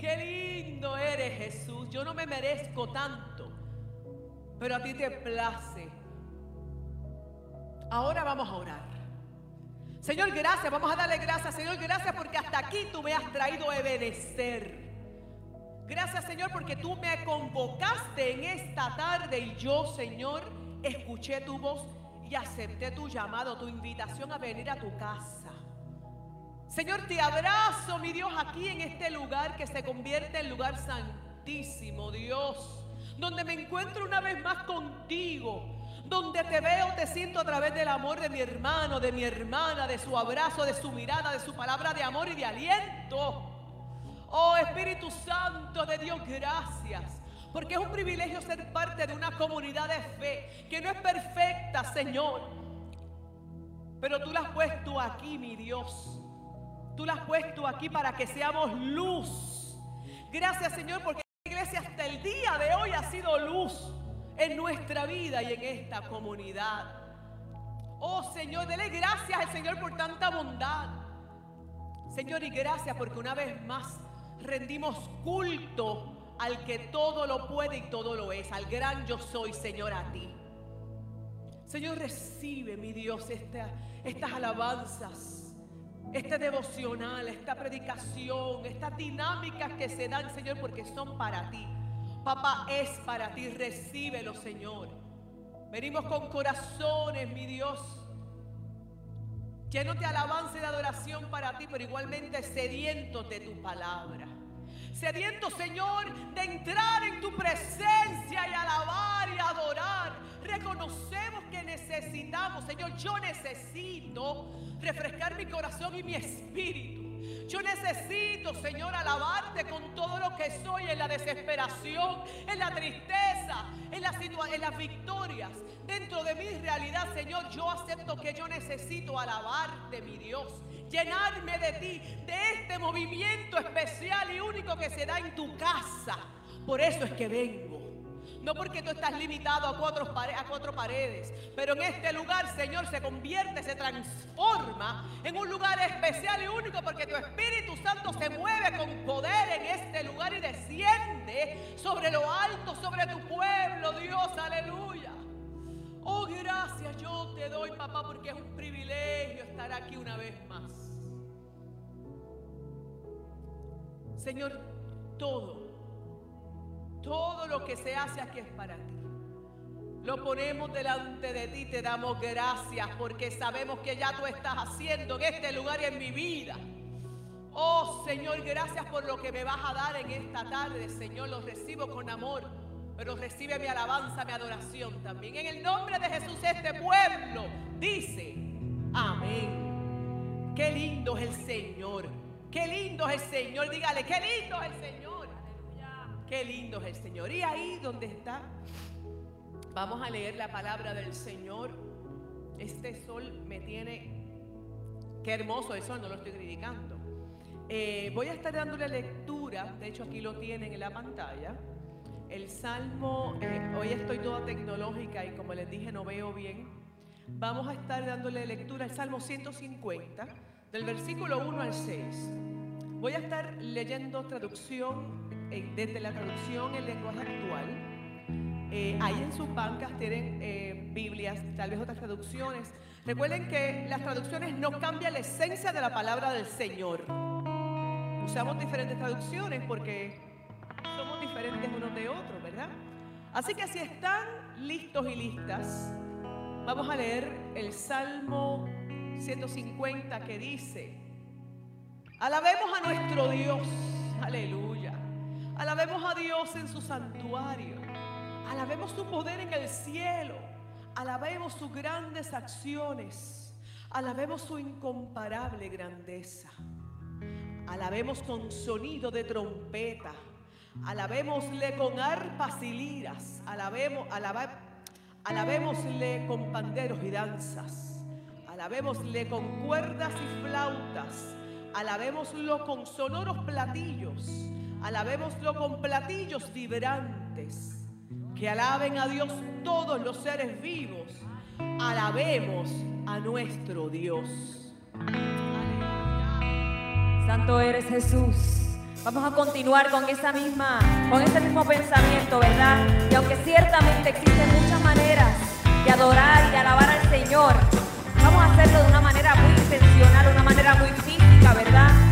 Qué lindo eres Jesús. Yo no me merezco tanto, pero a ti te place. Ahora vamos a orar. Señor, gracias. Vamos a darle gracias. Señor, gracias porque hasta aquí tú me has traído a obedecer. Gracias, Señor, porque tú me convocaste en esta tarde y yo, Señor, escuché tu voz y acepté tu llamado, tu invitación a venir a tu casa. Señor, te abrazo, mi Dios, aquí en este lugar que se convierte en lugar santísimo, Dios, donde me encuentro una vez más contigo, donde te veo, te siento a través del amor de mi hermano, de mi hermana, de su abrazo, de su mirada, de su palabra de amor y de aliento. Oh Espíritu Santo de Dios, gracias. Porque es un privilegio ser parte de una comunidad de fe que no es perfecta, Señor. Pero tú la has puesto aquí, mi Dios. Tú la has puesto aquí para que seamos luz. Gracias, Señor, porque la iglesia hasta el día de hoy ha sido luz en nuestra vida y en esta comunidad. Oh Señor, dele gracias al Señor por tanta bondad. Señor, y gracias porque una vez más rendimos culto al que todo lo puede y todo lo es, al gran yo soy, Señor, a ti. Señor, recibe, mi Dios, estas alabanzas, este devocional, esta predicación, estas dinámicas que se dan, Señor, porque son para ti. Papá, es para ti, recíbelo, Señor. Venimos con corazones, mi Dios, llenos de alabanza y de adoración para ti, pero igualmente sedientos de tu palabra. Sediento, Señor, de entrar en tu presencia y alabar y adorar. Reconocemos que necesitamos, Señor, yo necesito refrescar mi corazón y mi espíritu. Yo necesito, Señor, alabarte con todo lo que soy en la desesperación, en la tristeza, en, la en las victorias. Dentro de mi realidad, Señor, yo acepto que yo necesito alabarte, mi Dios. Llenarme de ti, de este movimiento especial y único que se da en tu casa. Por eso es que vengo. No porque tú estás limitado a cuatro, a cuatro paredes, pero en este lugar, Señor, se convierte, se transforma en un lugar especial y único porque tu Espíritu Santo se mueve con poder en este lugar y desciende sobre lo alto, sobre tu pueblo, Dios, aleluya. Oh, gracias yo te doy, papá, porque es un privilegio estar aquí una vez más. Señor, todo todo lo que se hace aquí es para ti. Lo ponemos delante de ti, te damos gracias porque sabemos que ya tú estás haciendo en este lugar y en mi vida. Oh Señor, gracias por lo que me vas a dar en esta tarde, Señor. Lo recibo con amor, pero recibe mi alabanza, mi adoración también. En el nombre de Jesús, este pueblo dice, amén. Qué lindo es el Señor. Qué lindo es el Señor. Dígale, qué lindo es el Señor. Qué lindo es el Señor. Y ahí donde está, vamos a leer la palabra del Señor. Este sol me tiene, qué hermoso el sol, no lo estoy criticando. Eh, voy a estar dándole lectura, de hecho aquí lo tienen en la pantalla. El salmo, eh, hoy estoy toda tecnológica y como les dije no veo bien. Vamos a estar dándole lectura al salmo 150, del versículo 1 al 6. Voy a estar leyendo traducción desde la traducción en lenguaje actual. Eh, ahí en sus bancas tienen eh, Biblias, tal vez otras traducciones. Recuerden que las traducciones no cambian la esencia de la palabra del Señor. Usamos diferentes traducciones porque somos diferentes unos de otros, ¿verdad? Así que si están listos y listas, vamos a leer el Salmo 150 que dice, alabemos a nuestro Dios, aleluya. Alabemos a Dios en su santuario. Alabemos su poder en el cielo. Alabemos sus grandes acciones. Alabemos su incomparable grandeza. Alabemos con sonido de trompeta. Alabémosle con arpas y liras. Alabemos, alabémosle con panderos y danzas. Alabémosle con cuerdas y flautas. Alabémoslo con sonoros platillos. Alabémoslo con platillos vibrantes. Que alaben a Dios todos los seres vivos. Alabemos a nuestro Dios. Aleluya. Santo eres Jesús. Vamos a continuar con esa misma, con ese mismo pensamiento, ¿verdad? Y aunque ciertamente existen muchas maneras de adorar y de alabar al Señor, hacerlo de una manera muy intencional, de una manera muy física, ¿verdad?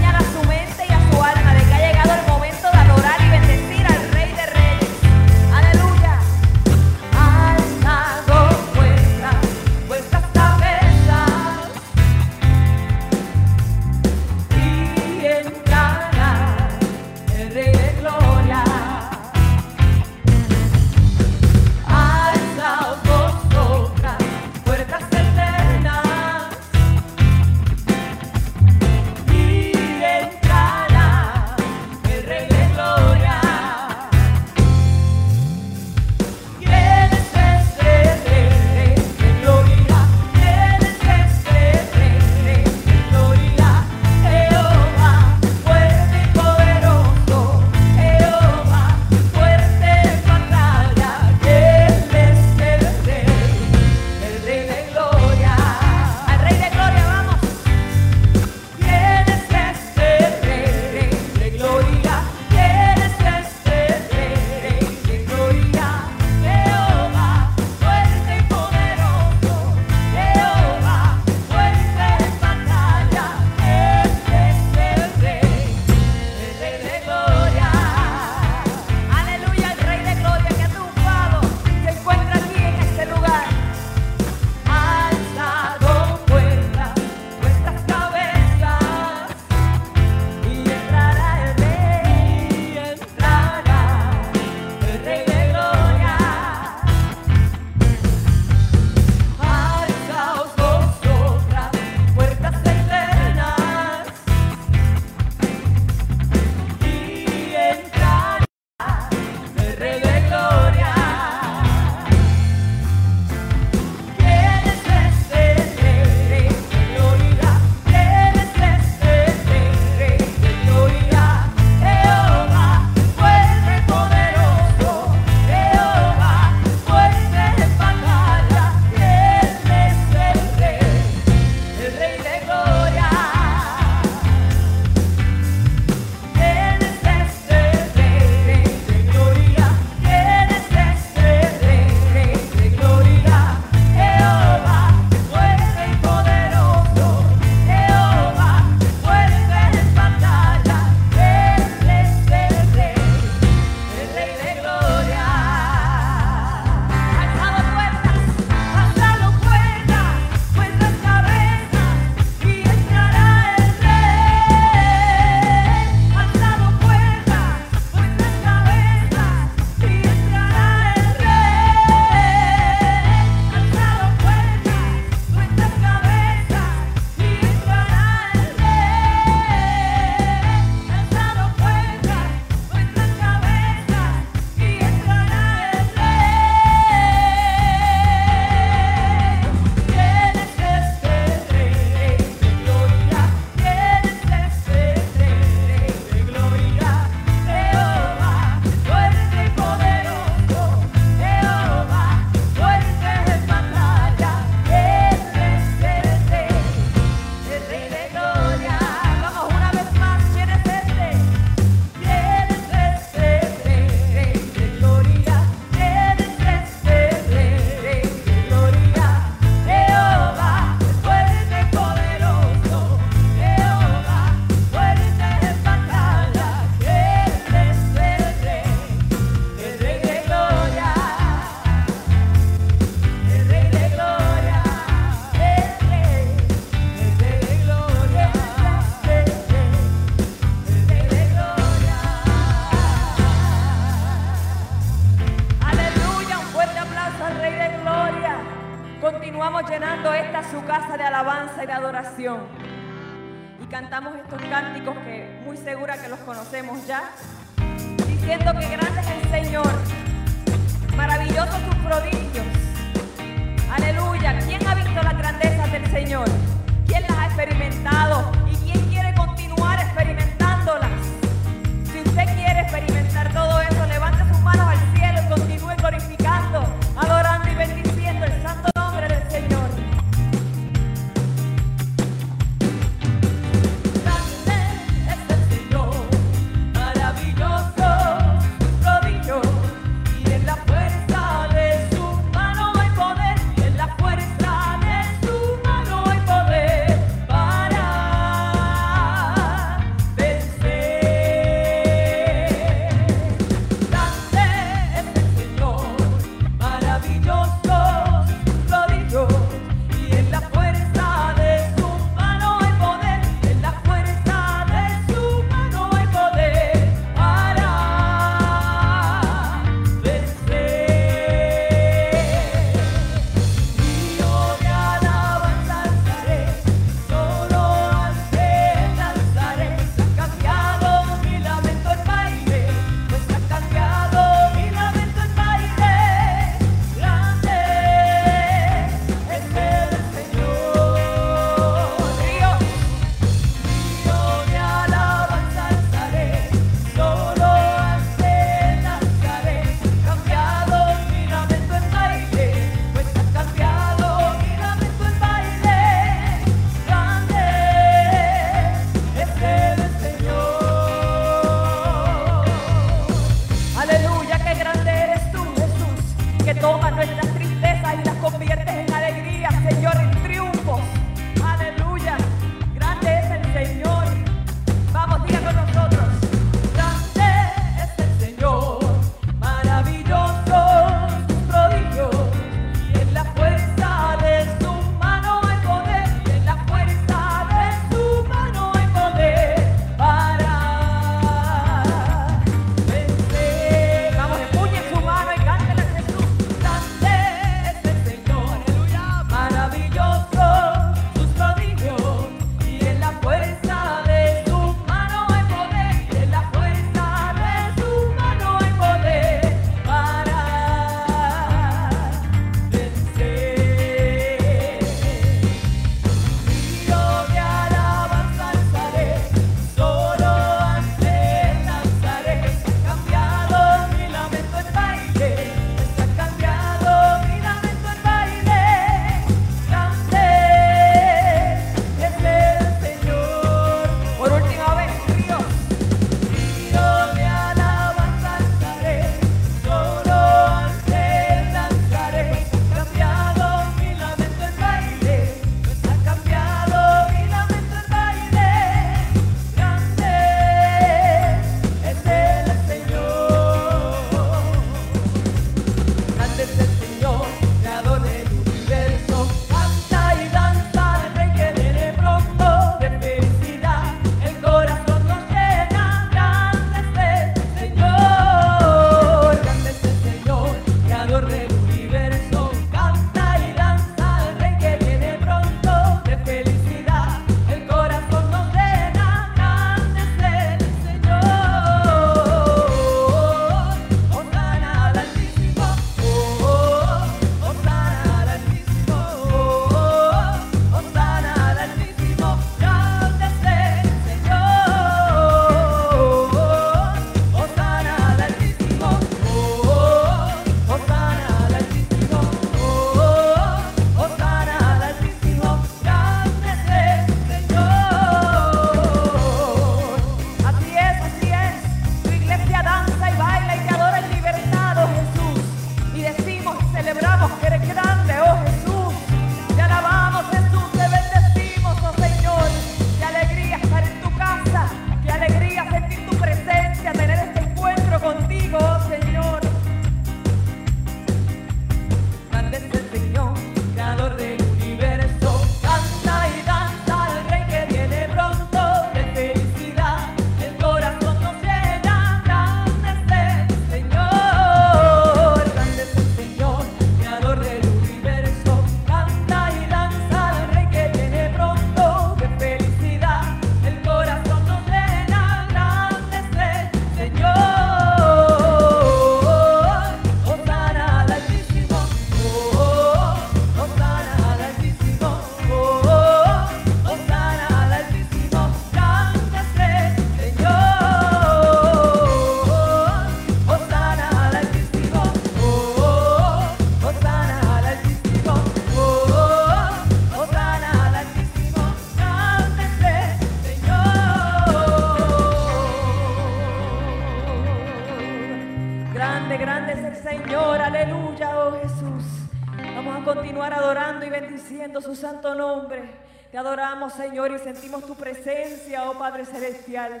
Señor, y sentimos tu presencia, oh Padre Celestial.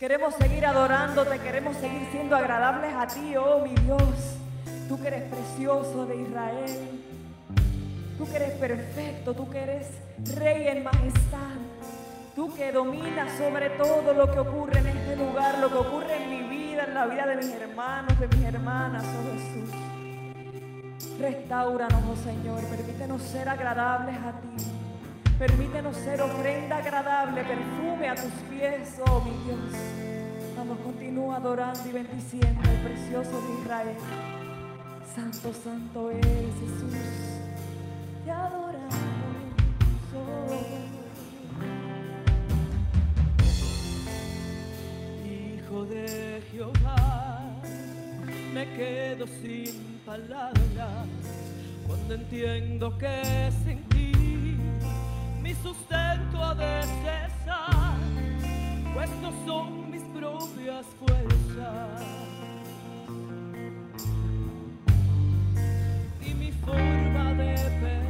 Queremos seguir adorándote, queremos seguir siendo agradables a ti, oh mi Dios. Tú que eres precioso de Israel. Tú que eres perfecto, tú que eres rey en majestad. Tú que dominas sobre todo lo que ocurre en este lugar, lo que ocurre en mi vida, en la vida de mis hermanos, de mis hermanas, oh Jesús. Restauranos, oh Señor, permítenos ser agradables a ti. Permítenos ser ofrenda agradable, perfume a tus pies, oh mi Dios. Vamos, continúa adorando y bendiciendo al precioso de Israel. Santo, santo es Jesús. Te adoramos. Oh. Hijo de Jehová, me quedo sin palabras cuando entiendo que es en ti mi sustento ha de pues no son mis propias fuerzas. Y mi forma de pensar.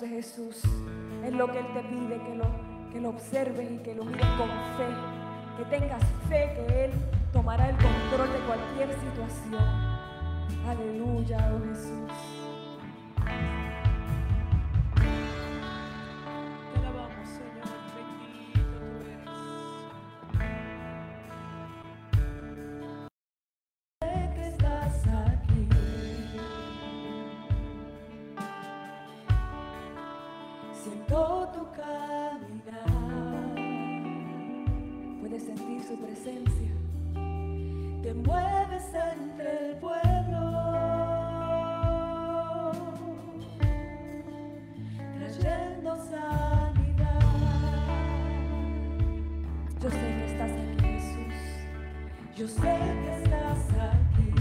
de Jesús. Es lo que Él te pide, que lo, que lo observes y que lo mires con fe. Que tengas fe que Él tomará el control de cualquier situación. Aleluya, oh Jesús. presencia, te mueves entre el pueblo, trayendo sanidad. Yo sé que estás aquí, Jesús, yo sé que estás aquí.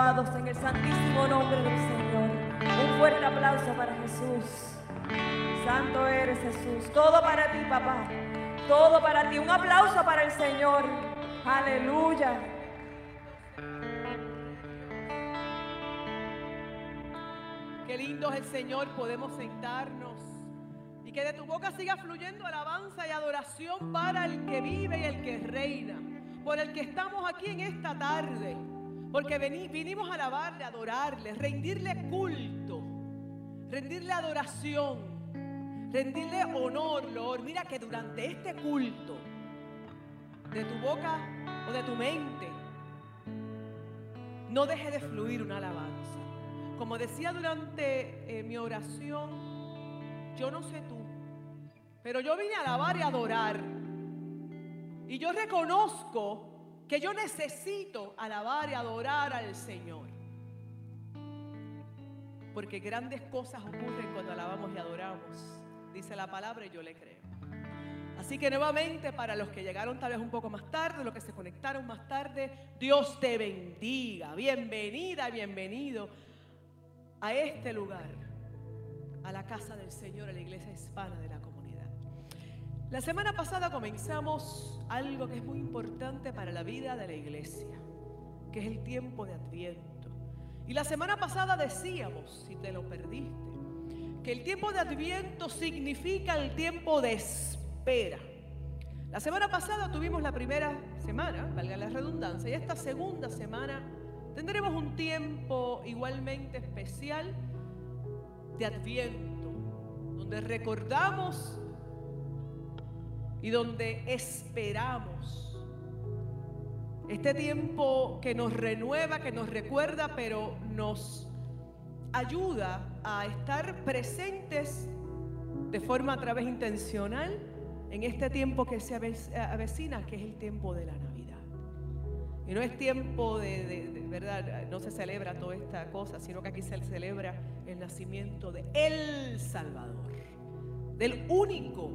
En el santísimo nombre del Señor. Un fuerte aplauso para Jesús. Santo eres Jesús. Todo para ti, papá. Todo para ti. Un aplauso para el Señor. Aleluya. Qué lindo es el Señor, podemos sentarnos. Y que de tu boca siga fluyendo alabanza y adoración para el que vive y el que reina. Por el que estamos aquí en esta tarde. Porque veni- vinimos a alabarle, a adorarle, rendirle culto, rendirle adoración, rendirle honor, Lord. Mira que durante este culto, de tu boca o de tu mente, no deje de fluir una alabanza. Como decía durante eh, mi oración, yo no sé tú, Pero yo vine a alabar y adorar. Y yo reconozco que yo necesito alabar y adorar al Señor. Porque grandes cosas ocurren cuando alabamos y adoramos. Dice la palabra y yo le creo. Así que nuevamente para los que llegaron tal vez un poco más tarde, los que se conectaron más tarde, Dios te bendiga. Bienvenida, bienvenido a este lugar, a la casa del Señor, a la iglesia hispana de la comunidad. La semana pasada comenzamos algo que es muy importante para la vida de la iglesia, que es el tiempo de Adviento. Y la semana pasada decíamos, si te lo perdiste, que el tiempo de Adviento significa el tiempo de espera. La semana pasada tuvimos la primera semana, valga la redundancia, y esta segunda semana tendremos un tiempo igualmente especial de Adviento, donde recordamos y donde esperamos. Este tiempo que nos renueva, que nos recuerda, pero nos ayuda a estar presentes de forma a través intencional en este tiempo que se avecina, que es el tiempo de la Navidad. Y no es tiempo de, de, de, verdad, no se celebra toda esta cosa, sino que aquí se celebra el nacimiento de el Salvador, del único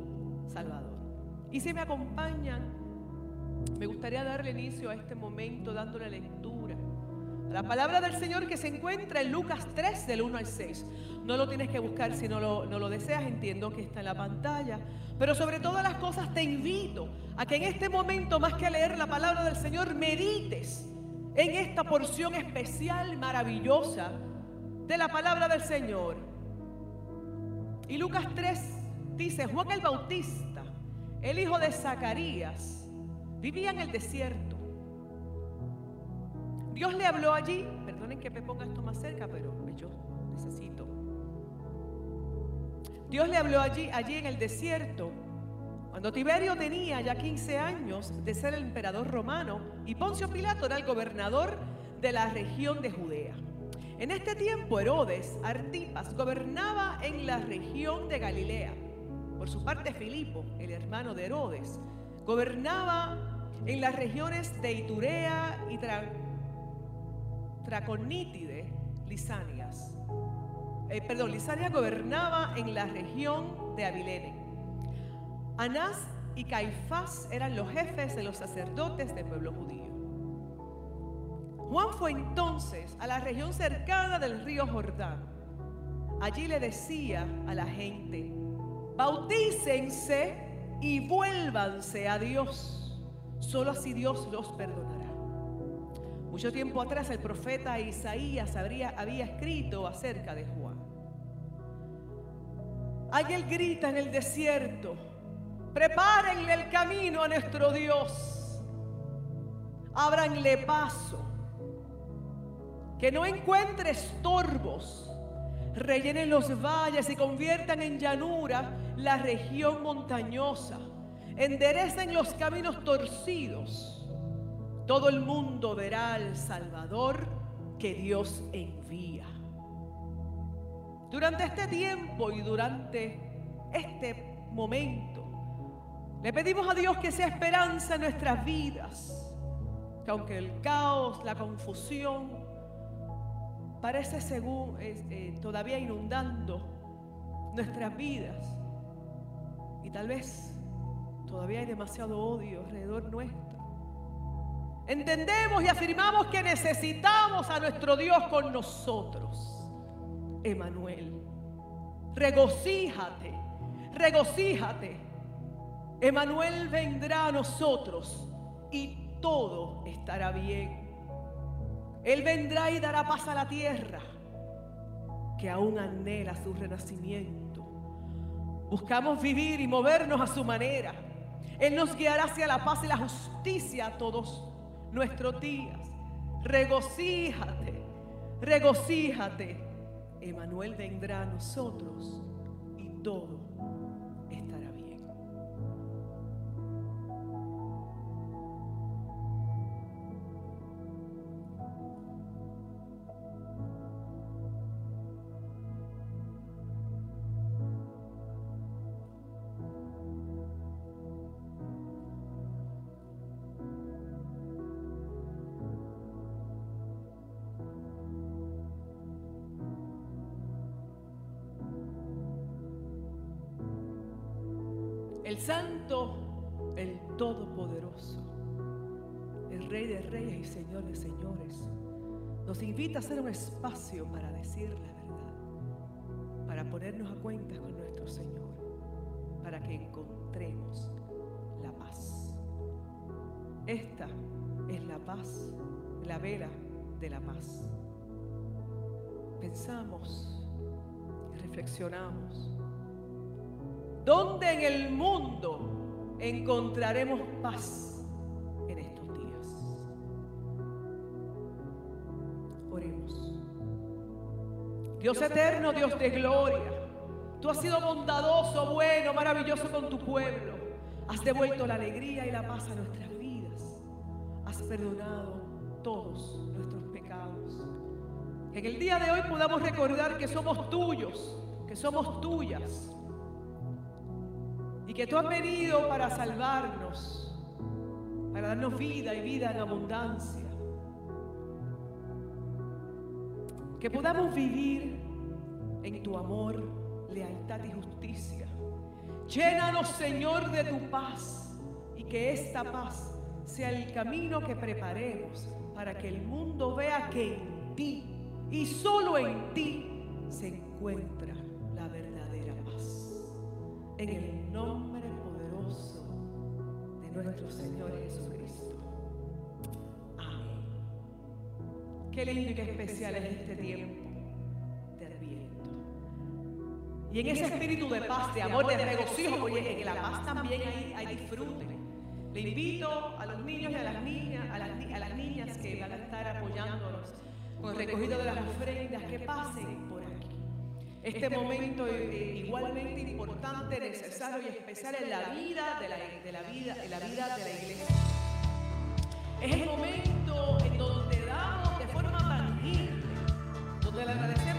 Salvador. Y si me acompañan, me gustaría darle inicio a este momento dándole lectura la palabra del Señor que se encuentra en Lucas 3 del 1 al 6. No lo tienes que buscar si no lo, deseas, entiendo que está en la pantalla. Pero sobre todas las cosas te invito a que en este momento, más que leer la palabra del Señor, medites en esta porción especial, maravillosa de la palabra del Señor. Y Lucas 3 dice, Juan el Bautista, el hijo de Zacarías, vivía en el desierto Dios le habló allí, perdonen que me ponga esto más cerca, pero yo necesito. Dios le habló allí, allí en el desierto, cuando Tiberio tenía ya 15 años de ser el emperador romano y Poncio Pilato era el gobernador de la región de Judea. En este tiempo Herodes Artipas gobernaba en la región de Galilea. Por su parte Filipo, el hermano de Herodes, gobernaba en las regiones de Iturea y Traconítide Lisanias. Eh, perdón, Lisania gobernaba en la región de Abilene. Anás y Caifás eran los jefes de los sacerdotes del pueblo judío. Juan fue entonces a la región cercana del río Jordán. Allí le decía a la gente, bautícense y vuélvanse a Dios. Solo así Dios los perdonará. Mucho tiempo atrás el profeta Isaías habría, había escrito acerca de Juan. Alguien grita en el desierto, prepárenle el camino a nuestro Dios, ábranle paso, que no encuentre estorbos, rellenen los valles y conviertan en llanura la región montañosa, enderecen los caminos torcidos todo el mundo verá al Salvador que Dios envía. Durante este tiempo y durante este momento, le pedimos a Dios que sea esperanza en nuestras vidas, que aunque el caos, la confusión, parece según, eh, todavía inundando nuestras vidas, tal vez todavía hay demasiado odio alrededor nuestro, Entendemos y afirmamos que necesitamos a nuestro Dios con nosotros. Emanuel, regocíjate, regocíjate. Emanuel vendrá a nosotros y todo estará bien. Él vendrá y dará paz a la tierra que aún anhela su renacimiento. Buscamos vivir y movernos a su manera. Él nos guiará hacia la paz y la justicia a todos nuestros días. Regocíjate, regocíjate. Emanuel vendrá a nosotros y todo El Santo, el Todopoderoso, el Rey de Reyes y Señor de Señores, nos invita a hacer un espacio para decir la verdad, para ponernos a cuentas con nuestro Señor, para que encontremos la paz. Esta es la paz, la vela de la paz. Pensamos reflexionamos. ¿Dónde en el mundo encontraremos paz en estos días? Oremos. Dios eterno, Dios de gloria, tú has sido bondadoso, bueno, maravilloso con tu pueblo. Has devuelto la alegría y la paz a nuestras vidas. Has perdonado todos nuestros pecados. Que en el día de hoy podamos recordar que somos tuyos, que somos tuyas. Que tú has venido para salvarnos, para darnos vida y vida en abundancia. Que podamos vivir en tu amor, lealtad y justicia. Llénanos, Señor, de tu paz y que esta paz sea el camino que preparemos para que el mundo vea que en ti y solo en ti se encuentra la verdadera paz. En el nombre poderoso de nuestro Señor Jesucristo. Amén. Qué lindo y qué especial es este tiempo de Adviento. Y en ese espíritu de paz, de amor, de regocijo, oye, en la paz también hay, hay disfrute. Le invito a los niños y a las niñas, a las, niñas que van a estar apoyándonos con el recogido de las ofrendas, que pasen por. Este momento eh, igualmente importante, necesario y especial en la vida de la, de la vida, en la vida de la iglesia. Es el momento en donde damos de forma tangible, donde le agradecemos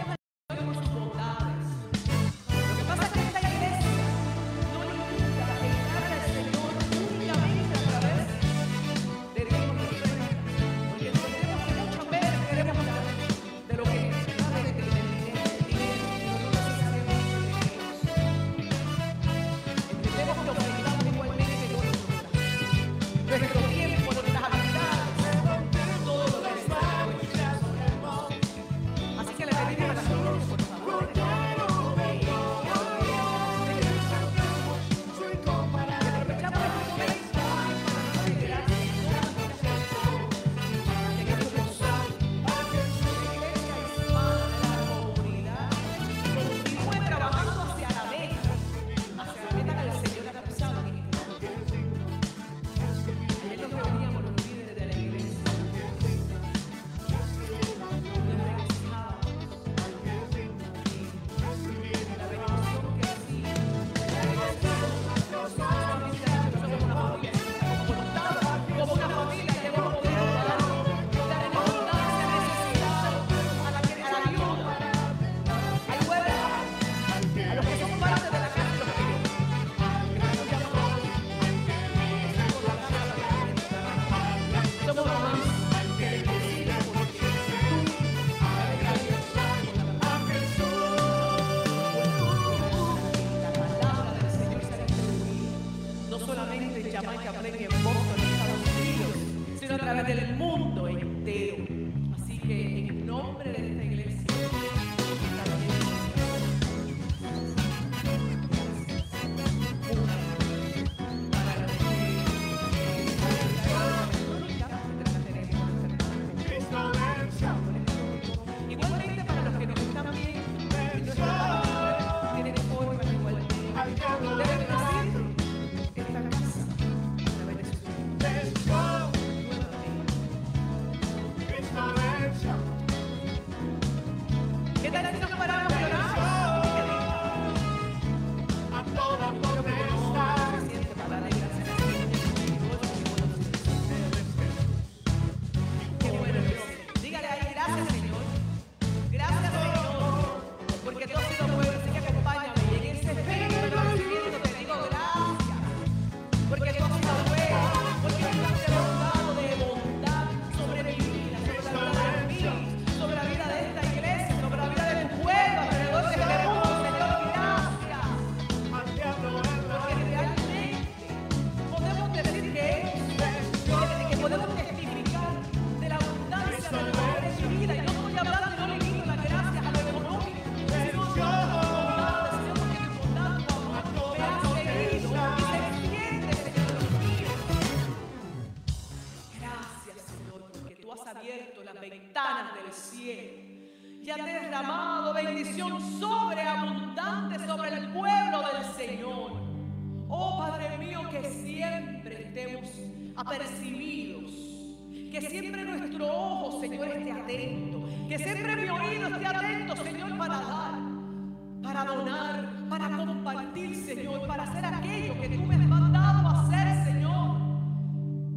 para donar, para compartir, Señor, para hacer aquello que tú me has mandado a hacer, Señor.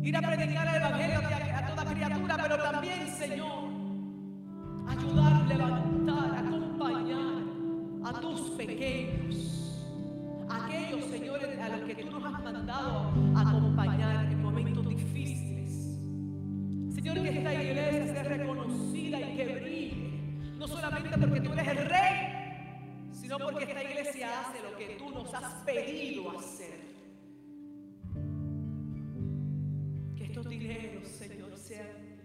Ir a predicar el Evangelio a, toda criatura, pero también, Señor, ayudar, levantar, acompañar a tus pequeños, aquellos, señores, a los que tú nos has mandado nos has pedido hacer. Que estos dineros, Señor, sean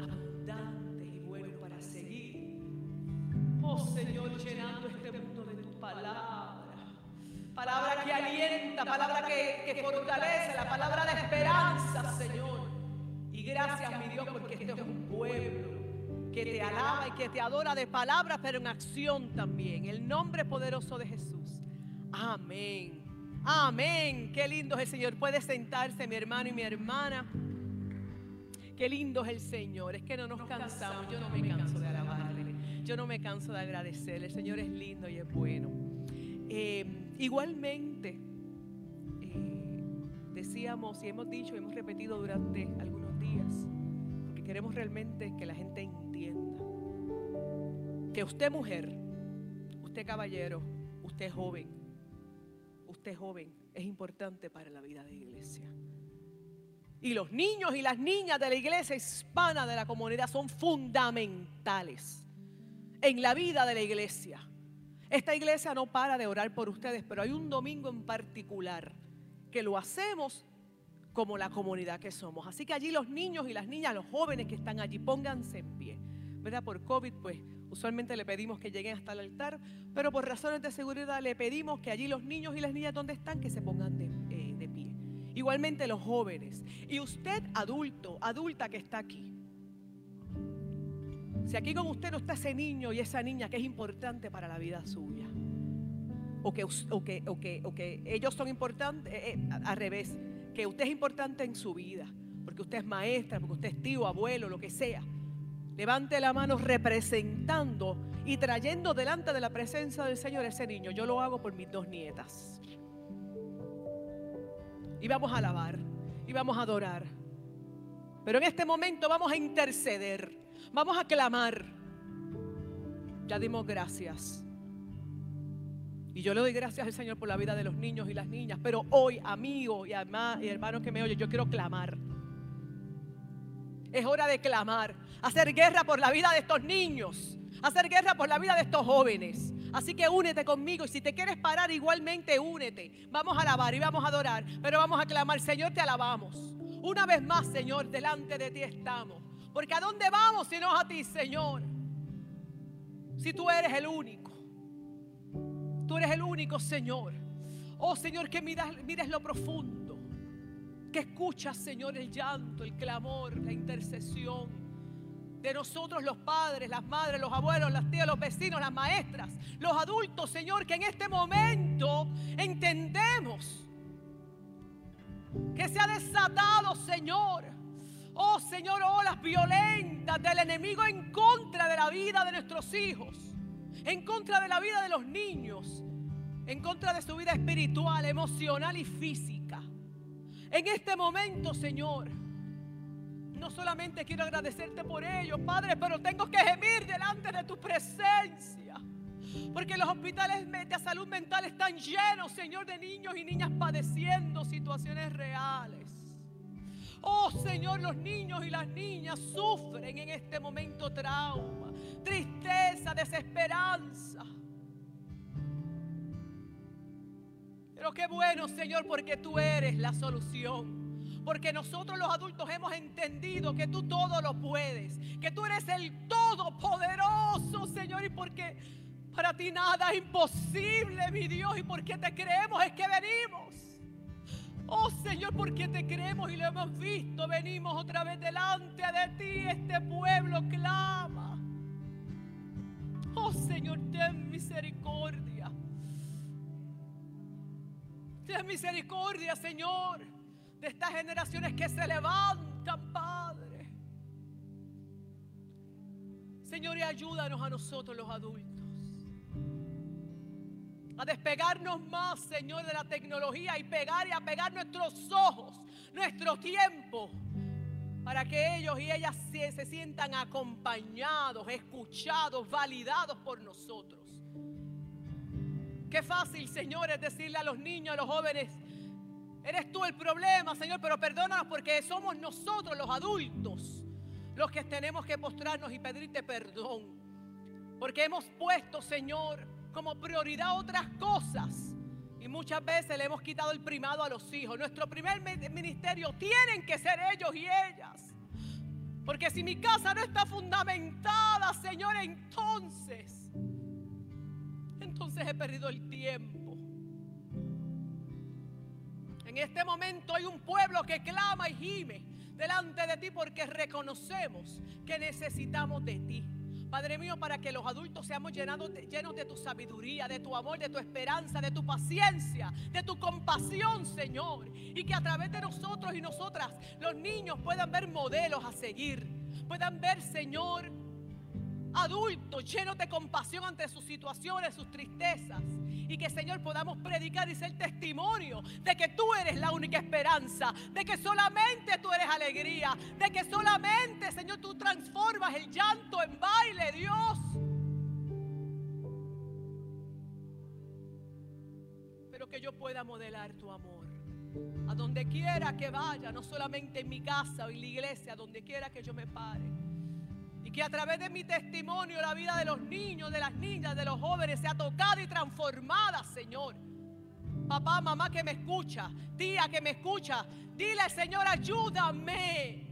abundantes y buenos para seguir. Oh Señor, llenando este mundo de tu palabra. Palabra que alienta, palabra que, que fortalece, la palabra de esperanza, Señor. Y gracias, mi Dios, porque este es un pueblo que te alaba y que te adora de palabra, pero en acción también. El nombre poderoso de Jesús. Amén. Amén. Qué lindo es el Señor. Puede sentarse mi hermano y mi hermana. Qué lindo es el Señor. Es que no nos cansamos. Yo no me canso de alabarle. Yo no me canso de agradecerle. El Señor es lindo y es bueno. Eh, igualmente, eh, decíamos y hemos dicho y hemos repetido durante algunos días, porque queremos realmente que la gente entienda que usted mujer, usted caballero, usted joven, usted joven es importante para la vida de iglesia. Y los niños y las niñas de la iglesia hispana de la comunidad son fundamentales en la vida de la iglesia. Esta iglesia no para de orar por ustedes, pero hay un domingo en particular que lo hacemos como la comunidad que somos. Así que allí los niños y las niñas, los jóvenes que están allí, pónganse en pie. ¿Verdad? Por COVID, pues usualmente le pedimos que lleguen hasta el altar, pero por razones de seguridad le pedimos que allí los niños y las niñas donde están, que se pongan de, eh, de pie. Igualmente los jóvenes. Y usted adulto, adulta que está aquí. Si aquí con usted no está ese niño y esa niña que es importante para la vida suya, o que, ellos son importantes, eh, eh, al revés, que usted es importante en su vida, porque usted es maestra, porque usted es tío, abuelo, lo que sea, levante la mano representando y trayendo delante de la presencia del Señor ese niño. Yo lo hago por mis dos nietas. Y vamos a alabar, y vamos a adorar. Pero en este momento vamos a interceder, vamos a clamar. Ya dimos gracias. Y yo le doy gracias al Señor por la vida de los niños y las niñas. Pero hoy, amigo y, hermanos que me oyen, yo quiero clamar. Es hora de clamar, hacer guerra por la vida de estos niños, hacer guerra por la vida de estos jóvenes. Así que únete conmigo y si te quieres parar igualmente únete. Vamos a alabar y vamos a adorar, pero vamos a clamar, Señor, te alabamos. Una vez más, Señor, delante de ti estamos. Porque ¿a dónde vamos si no a ti, Señor? Si tú eres el único. Tú eres el único, Señor. Oh, Señor, que mires lo profundo. Que escuchas, Señor, el llanto, el clamor, la intercesión de nosotros los padres, las madres, los abuelos, las tías, los vecinos, las maestras, los adultos, Señor, que en este momento entendemos que se ha desatado, Señor. Oh, Señor, olas violentas del enemigo en contra de la vida de nuestros hijos, en contra de la vida de los niños, en contra de su vida espiritual, emocional y física. En este momento, Señor, no solamente quiero agradecerte por ello, Padre, pero tengo que gemir delante de tu presencia. Porque los hospitales de salud mental están llenos, Señor, de niños y niñas padeciendo situaciones reales. Oh Señor, los niños y las niñas sufren en este momento trauma, tristeza, desesperanza. Pero qué bueno, Señor, porque tú eres la solución. Porque nosotros los adultos hemos entendido que tú todo lo puedes, que tú eres el todopoderoso, Señor, y porque para ti nada es imposible, mi Dios, y porque te creemos es que venimos. Oh Señor, porque te creemos y lo hemos visto, venimos otra vez delante de ti, este pueblo clama. Señor, ten misericordia. Ten misericordia, Señor, de estas generaciones que se levantan, Padre. Señor, y ayúdanos a nosotros los adultos. A despegarnos más, Señor, de la tecnología y pegar y a pegar nuestros ojos, nuestro tiempo, para que ellos y ellas se, se sientan acompañados, escuchados, validados por nosotros. Qué fácil, Señor, es decirle a los niños, a los jóvenes, eres tú el problema, Señor, pero perdónanos porque somos nosotros los adultos los que tenemos que postrarnos y pedirte perdón. Porque hemos puesto, Señor, como prioridad otras cosas. Y muchas veces le hemos quitado el primado a los hijos. Nuestro primer mi- ministerio tienen que ser ellos y ellas. Porque si mi casa no está fundamentada, Señor, entonces, entonces he perdido el tiempo. En este momento hay un pueblo que clama y gime delante de ti porque reconocemos que necesitamos de ti. Padre mío, para que los adultos seamos llenos de tu sabiduría, de tu amor, de tu esperanza, de tu paciencia, de tu compasión, Señor. Y que a través de nosotros y nosotras los niños puedan ver modelos a seguir. Puedan ver, Señor, adultos llenos de compasión ante sus situaciones, sus tristezas. Y que Señor podamos predicar y ser testimonio de que tú eres la única esperanza, de que solamente tú eres alegría, de que solamente Señor tú transformas el llanto en baile, Dios. Pero que yo pueda modelar tu amor. A donde quiera que vaya, no solamente en mi casa o en la iglesia, a donde quiera que yo me pare. Y que a través de mi testimonio la vida de los niños, de las niñas, de los jóvenes sea tocada y transformada, Señor. Papá, mamá que me escucha, tía que me escucha, dile, Señor, ayúdame.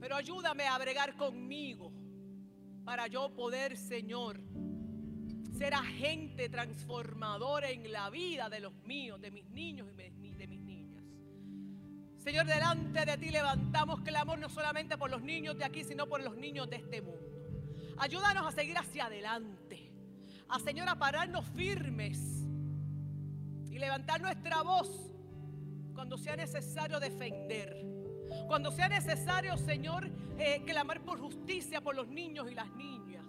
Pero ayúdame a bregar conmigo para yo poder, Señor, ser agente transformador en la vida de los míos, de mis niños y mis. Señor, delante de ti levantamos clamor no solamente por los niños de aquí, sino por los niños de este mundo. Ayúdanos a seguir hacia adelante. A Señor, a pararnos firmes y levantar nuestra voz cuando sea necesario defender. Cuando sea necesario, Señor, eh, clamar por justicia por los niños y las niñas.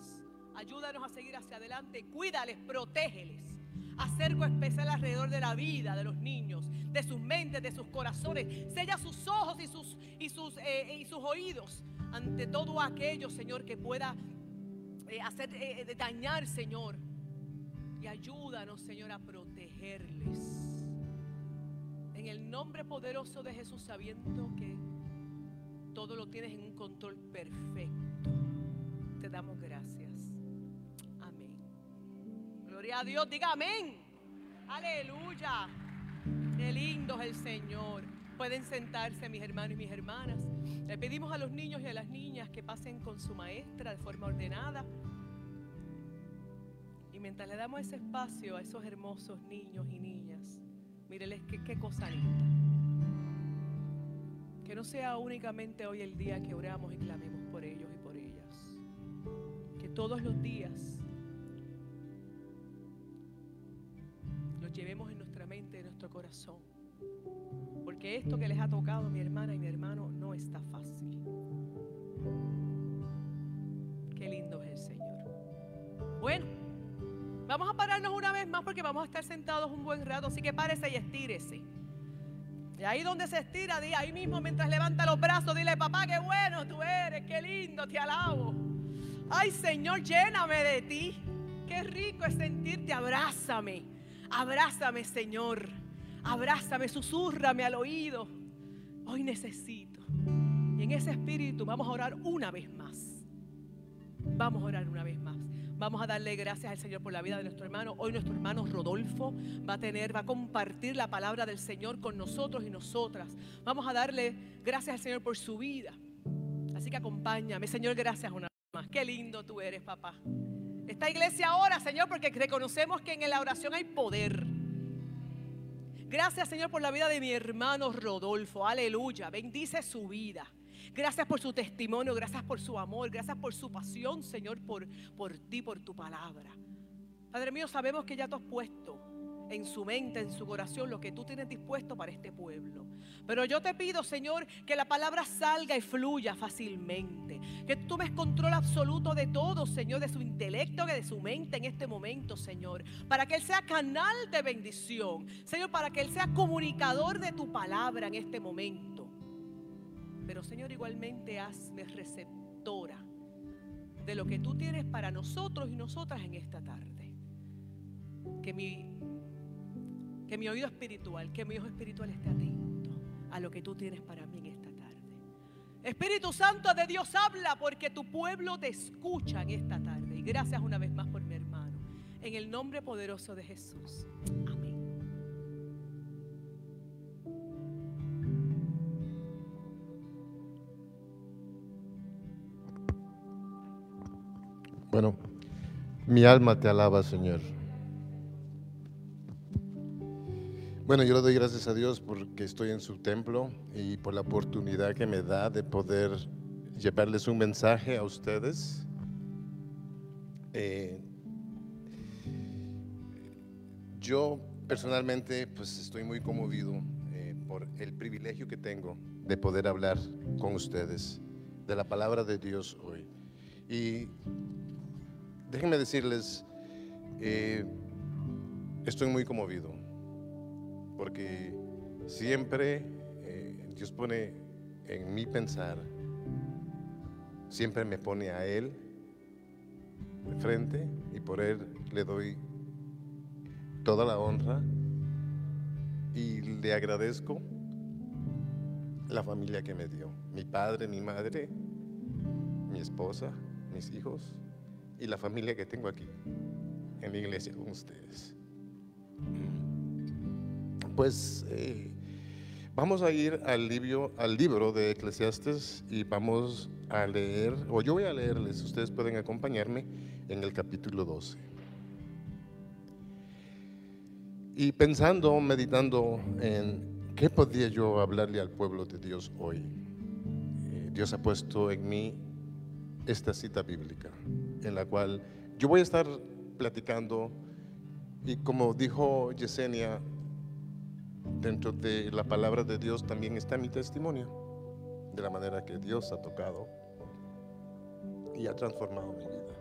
Ayúdanos a seguir hacia adelante. Cuídales, protégeles. Acerco especial alrededor de la vida de los niños, de sus mentes, de sus corazones. Sella sus ojos y sus, y sus, eh, y sus oídos ante todo aquello, Señor, que pueda eh, hacer eh, dañar, Señor. Y ayúdanos, Señor, a protegerles. En el nombre poderoso de Jesús, sabiendo que todo lo tienes en un control perfecto. Te damos gracias. Gloria a Dios, diga amén. Aleluya. Qué lindo es el Señor. Pueden sentarse mis hermanos y mis hermanas. Le pedimos a los niños y a las niñas que pasen con su maestra de forma ordenada. Y mientras le damos ese espacio a esos hermosos niños y niñas, míreles qué, qué cosa linda. Que no sea únicamente hoy el día que oramos y clamemos por ellos y por ellas. Que todos los días llevemos en nuestra mente, en nuestro corazón. Porque esto que les ha tocado mi hermana y mi hermano no está fácil. Qué lindo es el Señor. Bueno, vamos a pararnos una vez más porque vamos a estar sentados un buen rato. Así que párese y estírese. Y ahí donde se estira, di ahí mismo mientras levanta los brazos, dile, papá, qué bueno tú eres, qué lindo, te alabo. Ay, Señor, lléname de ti. Qué rico es sentirte, abrázame. Abrázame, Señor. Abrázame, susurrame al oído. Hoy necesito. Y en ese espíritu vamos a orar una vez más. Vamos a orar una vez más. Vamos a darle gracias al Señor por la vida de nuestro hermano. Hoy nuestro hermano Rodolfo va a tener, va a compartir la palabra del Señor con nosotros y nosotras. Vamos a darle gracias al Señor por su vida. Así que acompáñame, Señor, gracias una vez más. Qué lindo tú eres, papá. Esta iglesia ahora, Señor, porque reconocemos que en la oración hay poder. Gracias, Señor, por la vida de mi hermano Rodolfo. Aleluya. Bendice su vida. Gracias por su testimonio, gracias por su amor, gracias por su pasión, Señor, por, por ti, por tu palabra. Padre mío, sabemos que ya tú has puesto en su mente, en su corazón, lo que tú tienes dispuesto para este pueblo. Pero yo te pido, Señor, que la palabra salga y fluya fácilmente. Que tú tomes control absoluto de todo, Señor, de su intelecto, de su mente en este momento, Señor. Para que Él sea canal de bendición. Señor, para que Él sea comunicador de tu palabra en este momento. Pero, Señor, igualmente hazme receptora de lo que tú tienes para nosotros y nosotras en esta tarde. Que mi que mi oído espiritual, que mi ojo espiritual esté atento a lo que tú tienes para mí en esta tarde. Espíritu Santo de Dios habla porque tu pueblo te escucha en esta tarde. Y gracias una vez más por mi hermano. En el nombre poderoso de Jesús. Amén. Bueno, mi alma te alaba, Señor. Bueno, yo le doy gracias a Dios porque estoy en su templo y por la oportunidad que me da de poder llevarles un mensaje a ustedes. Eh, yo personalmente pues estoy muy conmovido eh, por el privilegio que tengo de poder hablar con ustedes de la palabra de Dios hoy. Y déjenme decirles, eh, estoy muy conmovido porque siempre eh, Dios pone en mi pensar, siempre me pone a Él de frente y por Él le doy toda la honra y le agradezco la familia que me dio, mi padre, mi madre, mi esposa, mis hijos y la familia que tengo aquí en la iglesia con ustedes pues eh, vamos a ir al libro, de Eclesiastes y vamos a leer, o yo voy a leerles, ustedes pueden acompañarme en el capítulo 12. Y pensando, meditando en qué podía yo hablarle al pueblo de Dios hoy, eh, Dios ha puesto en mí esta cita bíblica, en la cual yo voy a estar platicando y como dijo Yesenia, dentro de la palabra de Dios también está mi testimonio de la manera que Dios ha tocado y ha transformado mi vida.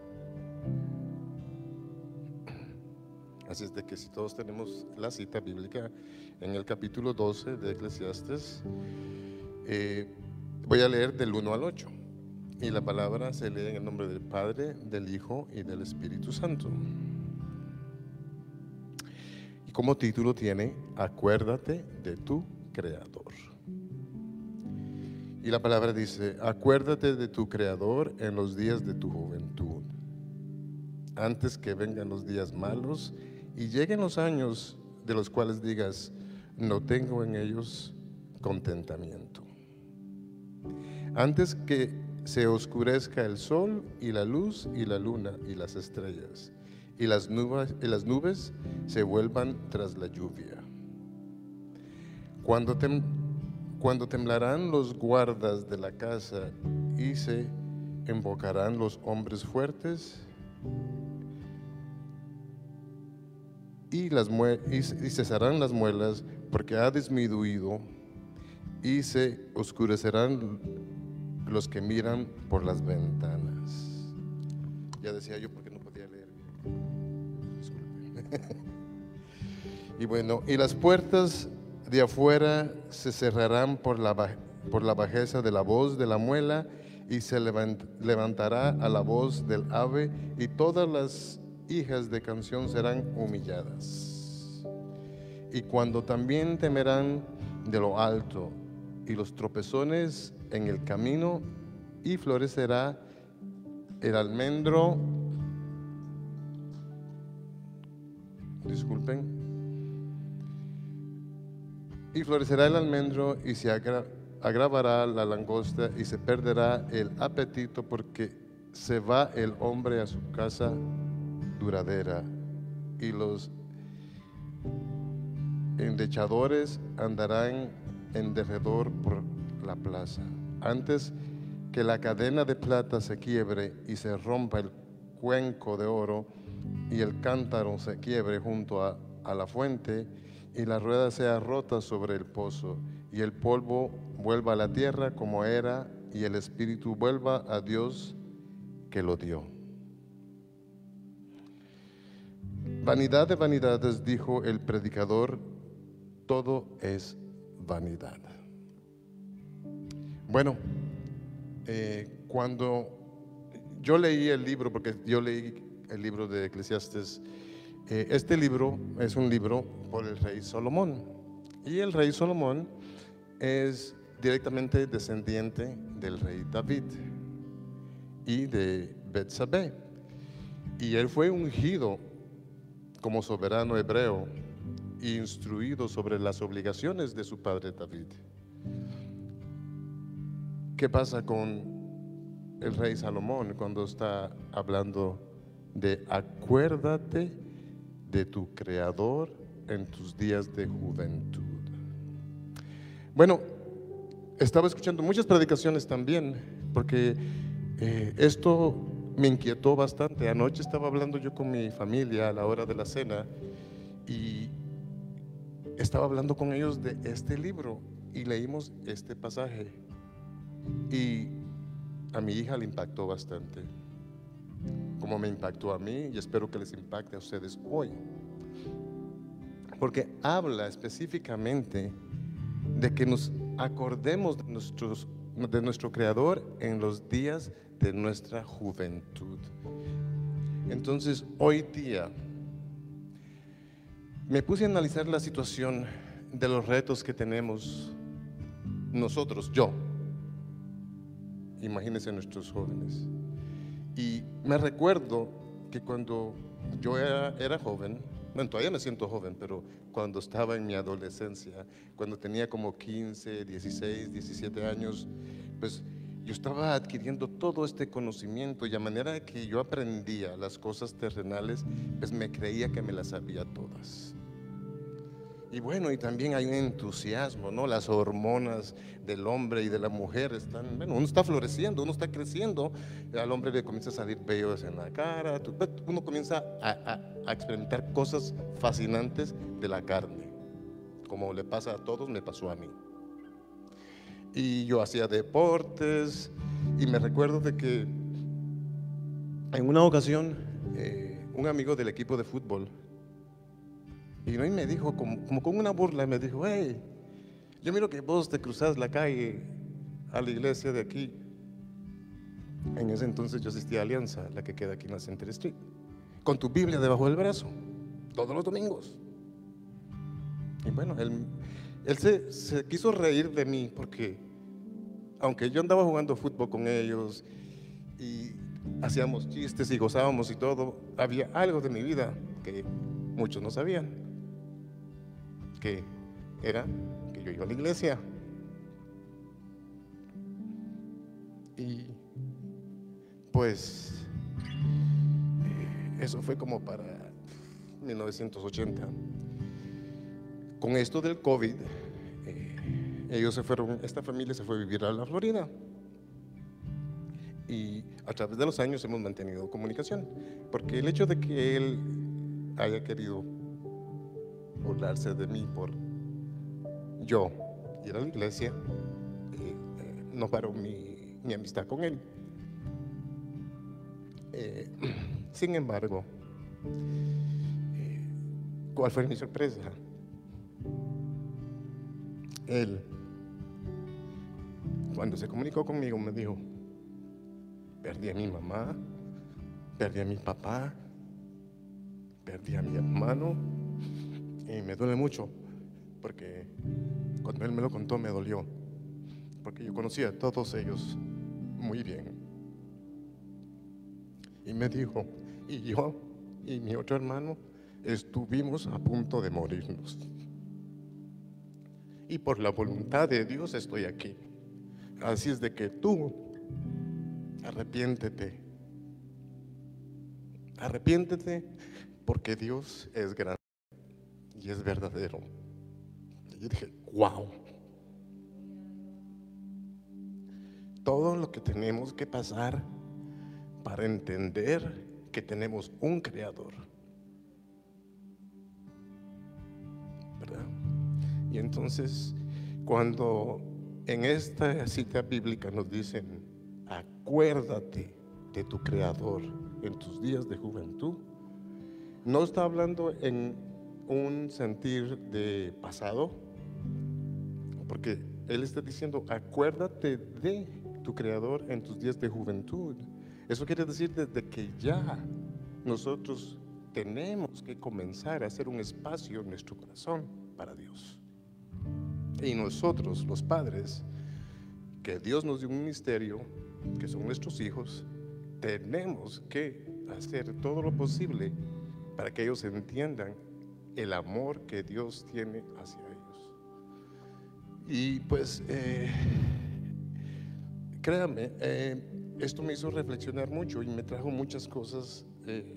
Así es de que si todos tenemos la cita bíblica en el capítulo 12 de Eclesiastes, eh, voy a leer del 1 al 8. Y la palabra se lee en el nombre del Padre, del Hijo y del Espíritu Santo como título tiene Acuérdate de tu Creador. Y la palabra dice, acuérdate de tu Creador en los días de tu juventud, antes que vengan los días malos y lleguen los años de los cuales digas, no tengo en ellos contentamiento. Antes que se oscurezca el sol y la luz y la luna y las estrellas y las nubes, y las nubes se vuelvan tras la lluvia. Cuando, temblarán los guardas de la casa y se invocarán los hombres fuertes y, las y cesarán las muelas porque ha disminuido y se oscurecerán los que miran por las ventanas. Ya decía yo, porque y bueno, y las puertas de afuera se cerrarán por la, por la bajeza de la voz de la muela y se levantará a la voz del ave y todas las hijas de canción serán humilladas. Y cuando también temerán de lo alto y los tropezones en el camino y florecerá el almendro disculpen. Y florecerá el almendro y se agravará la langosta y se perderá el apetito porque se va el hombre a su casa duradera y los endechadores andarán en derredor por la plaza. antes que la cadena de plata se quiebre y se rompa el cuenco de oro y el cántaro se quiebre junto a, a la fuente y la rueda sea rota sobre el pozo y el polvo vuelva a la tierra como era y el espíritu vuelva a Dios que lo dio. Vanidad de vanidades, dijo el predicador, todo es vanidad. Bueno, eh, cuando yo leí el libro, porque yo leí el libro de Eclesiastes, eh, este libro es un libro por el rey Salomón. Y el rey Salomón es directamente descendiente del rey David y de Betsabé. Y él fue ungido como soberano hebreo e instruido sobre las obligaciones de su padre David. ¿Qué pasa con el rey Salomón cuando está hablando de acuérdate de tu creador en tus días de juventud? Bueno, estaba escuchando muchas predicaciones también, porque eh, esto me inquietó bastante. Anoche estaba hablando yo con mi familia a la hora de la cena y estaba hablando con ellos de este libro y leímos este pasaje. Y a mi hija le impactó bastante, como me impactó a mí y espero que les impacte a ustedes hoy. Porque habla específicamente de que nos acordemos de, de nuestro Creador en los días de nuestra juventud. Entonces, hoy día, me puse a analizar la situación de los retos que tenemos nosotros, yo. Imagínense nuestros jóvenes. Y me recuerdo que cuando yo era, era joven, bueno, todavía me siento joven, pero cuando estaba en mi adolescencia, cuando tenía como 15, 16, 17 años, pues yo estaba adquiriendo todo este conocimiento y a manera que yo aprendía las cosas terrenales, pues me creía que me las sabía todas. Y bueno, y también hay un entusiasmo, ¿no? Las hormonas del hombre y de la mujer están, bueno, uno está floreciendo, uno está creciendo, al hombre le comienza a salir vellos en la cara, uno comienza a, a- a experimentar cosas fascinantes de la carne, como le pasa a todos, me pasó a mí. Y yo hacía deportes y me recuerdo de que en una ocasión eh, un amigo del equipo de fútbol vino y me dijo, como, como con una burla, me dijo, hey, yo miro que vos te cruzás la calle a la iglesia de aquí. En ese entonces yo asistía a Alianza, la que queda aquí en la Center Street, con tu Biblia debajo del brazo, todos los domingos. Y bueno, él, él se, se quiso reír de mí porque, aunque yo andaba jugando fútbol con ellos y hacíamos chistes y gozábamos y todo, había algo de mi vida que muchos no sabían que era que yo iba a la iglesia. Y pues eh, eso fue como para 1980. Con esto del COVID, eh, ellos se fueron, esta familia se fue a vivir a la Florida. Y a través de los años hemos mantenido comunicación, porque el hecho de que él haya querido burlarse de mí por yo ir a la iglesia, eh, no paró mi, mi amistad con él. Eh, sin embargo, eh, ¿cuál fue mi sorpresa? Él, cuando se comunicó conmigo, me dijo, perdí a mi mamá, perdí a mi papá, perdí a mi hermano, y me duele mucho, porque cuando él me lo contó me dolió, porque yo conocía a todos ellos muy bien. Y me dijo, y yo y mi otro hermano estuvimos a punto de morirnos. Y por la voluntad de Dios estoy aquí. Así es de que tú arrepiéntete. Arrepiéntete porque Dios es grande es verdadero. Y yo dije, wow. todo lo que tenemos que pasar para entender que tenemos un creador. ¿Verdad? Y entonces, cuando en esta cita bíblica nos dicen, acuérdate de tu creador en tus días de juventud, no está hablando en un sentir de pasado, porque Él está diciendo, acuérdate de tu creador en tus días de juventud. Eso quiere decir desde que ya nosotros tenemos que comenzar a hacer un espacio en nuestro corazón para Dios. Y nosotros, los padres, que Dios nos dio un ministerio, que son nuestros hijos, tenemos que hacer todo lo posible para que ellos entiendan el amor que Dios tiene hacia ellos. Y pues, eh, créame, eh, esto me hizo reflexionar mucho y me trajo muchas cosas eh,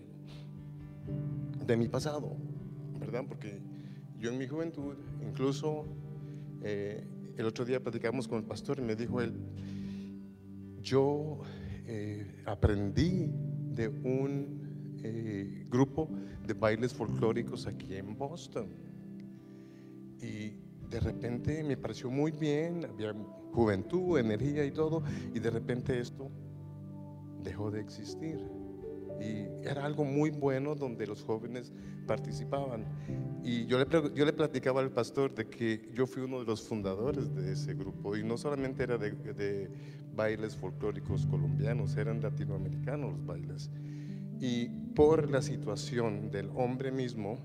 de mi pasado, ¿verdad? Porque yo en mi juventud, incluso el otro día platicamos con el pastor y me dijo él, yo aprendí de un eh, grupo de bailes folclóricos aquí en Boston. Y de repente me pareció muy bien, había juventud, energía y todo, y de repente esto dejó de existir. Y era algo muy bueno donde los jóvenes participaban. Y yo le, yo le platicaba al pastor de que yo fui uno de los fundadores de ese grupo. Y no solamente era de, de bailes folclóricos colombianos, eran latinoamericanos los bailes. Y por la situación del hombre mismo,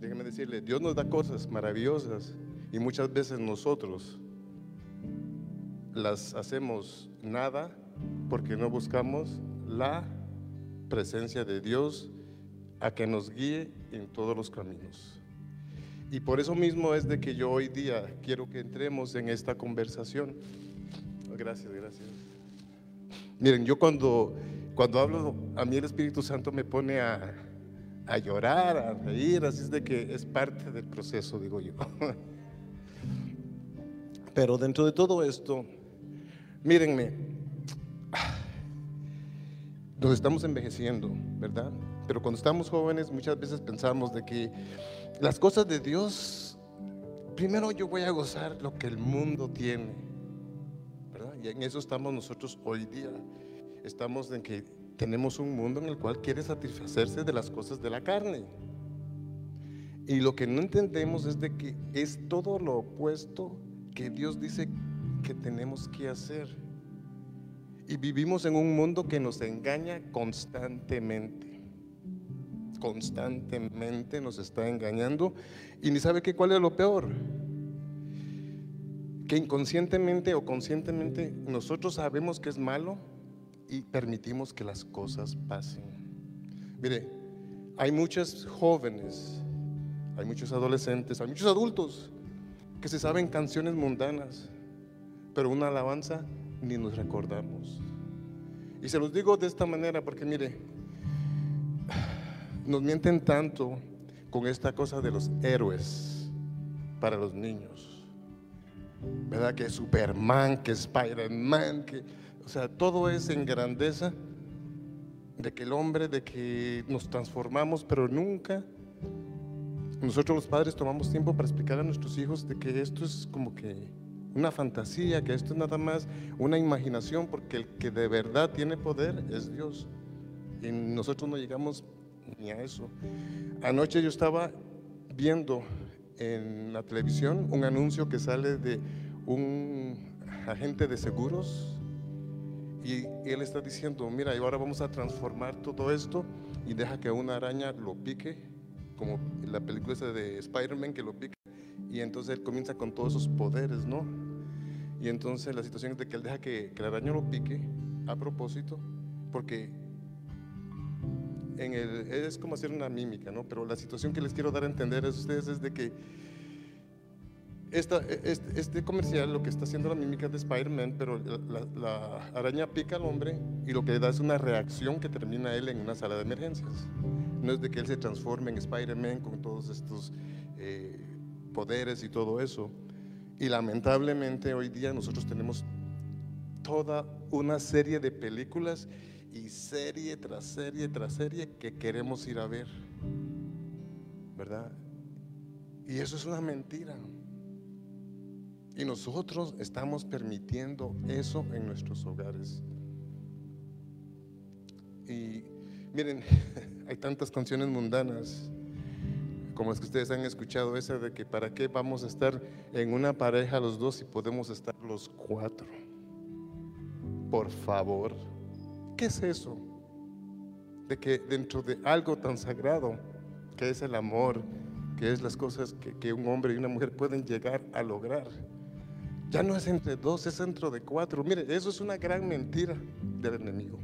déjeme decirle, Dios nos da cosas maravillosas y muchas veces nosotros las hacemos nada porque no buscamos la presencia de Dios a que nos guíe en todos los caminos. Y por eso mismo es de que yo hoy día quiero que entremos en esta conversación. Gracias, gracias. Miren, yo cuando, cuando hablo, a mí el Espíritu Santo me pone a, a llorar, a reír, así es de que es parte del proceso, digo yo. Pero dentro de todo esto, mírenme, nos estamos envejeciendo, ¿verdad? Pero cuando estamos jóvenes muchas veces pensamos de que las cosas de Dios, primero yo voy a gozar lo que el mundo tiene, ¿verdad? Y en eso estamos nosotros hoy día. Estamos en que tenemos un mundo en el cual quiere satisfacerse de las cosas de la carne. Y lo que no entendemos es de que es todo lo opuesto que Dios dice que tenemos que hacer. Y vivimos en un mundo que nos engaña constantemente. Constantemente nos está engañando. Y ni sabe qué cuál es lo peor. Que inconscientemente o conscientemente nosotros sabemos que es malo y permitimos que las cosas pasen. Mire, hay muchos jóvenes, hay muchos adolescentes, hay muchos adultos que se saben canciones mundanas, pero una alabanza ni nos recordamos. Y se los digo de esta manera porque mire, nos mienten tanto con esta cosa de los héroes para los niños. ¿Verdad? Que Superman, que Spider-Man, que, o sea, todo es en grandeza de que el hombre, de que nos transformamos, pero nunca nosotros los padres tomamos tiempo para explicar a nuestros hijos de que esto es como que una fantasía, que esto es nada más una imaginación, porque el que de verdad tiene poder es Dios. Y nosotros no llegamos ni a eso. Anoche yo estaba viendo en la televisión un anuncio que sale de un agente de seguros y él está diciendo, mira, y ahora vamos a transformar todo esto y deja que una araña lo pique, como en la película esa de Spider-Man que lo pica, y entonces él comienza con todos esos poderes, ¿no? Y entonces la situación es de que él deja que, que la araña lo pique a propósito, porque en el, es como hacer una mímica, ¿no? Pero la situación que les quiero dar a entender a ustedes es de que esta, este, este comercial lo que está haciendo la mímica de Spider-Man, pero la, la- araña pica al hombre y lo que da es una reacción que termina él en una sala de emergencias. No es de que él se transforme en Spider-Man con todos estos eh, poderes y todo eso. Y lamentablemente hoy día nosotros tenemos toda una serie de películas y serie tras serie tras serie que queremos ir a ver. ¿Verdad? Y eso es una mentira. Y nosotros estamos permitiendo eso en nuestros hogares. Y miren, hay tantas canciones mundanas como las que ustedes han escuchado, esa de que para qué vamos a estar en una pareja los dos si podemos estar los cuatro. Por favor, ¿qué es eso? De que dentro de algo tan sagrado, que es el amor, que es las cosas que, que un hombre y una mujer pueden llegar a lograr, ya no es entre dos, es dentro de cuatro. Mire, eso es una gran mentira del enemigo.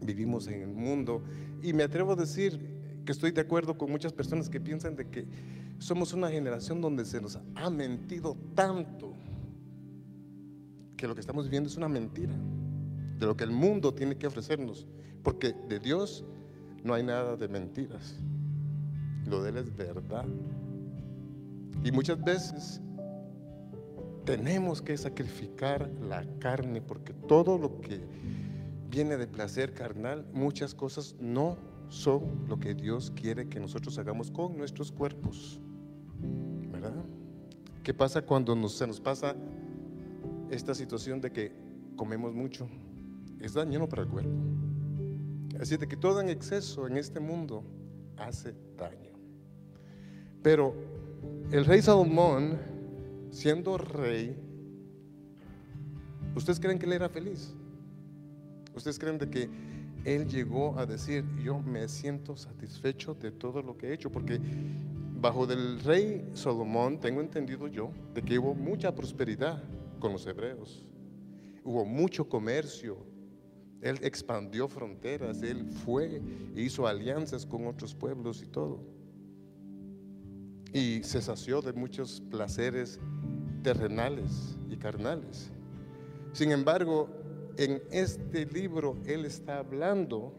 Vivimos en el mundo y me atrevo a decir que estoy de acuerdo con muchas personas que piensan de que somos una generación donde se nos ha mentido tanto que lo que estamos viviendo es una mentira de lo que el mundo tiene que ofrecernos, porque de Dios no hay nada de mentiras. Lo de Él es verdad. Y muchas veces tenemos que sacrificar la carne, porque todo lo que viene de placer carnal, muchas cosas no son lo que Dios quiere que nosotros hagamos con nuestros cuerpos. ¿Verdad? ¿Qué pasa cuando nos- se nos pasa esta situación de que comemos mucho? Es dañino para el cuerpo. Así de que todo en exceso en este mundo hace daño. Pero el rey Salomón, siendo rey, ¿ustedes creen que él era feliz? ¿Ustedes creen de que él llegó a decir, yo me siento satisfecho de todo lo que he hecho? Porque bajo del rey Salomón, tengo entendido yo, de que hubo mucha prosperidad con los hebreos. Hubo mucho comercio. Él expandió fronteras, él fue e hizo alianzas con otros pueblos y todo. Y se sació de muchos placeres terrenales y carnales. Sin embargo, en este libro Él está hablando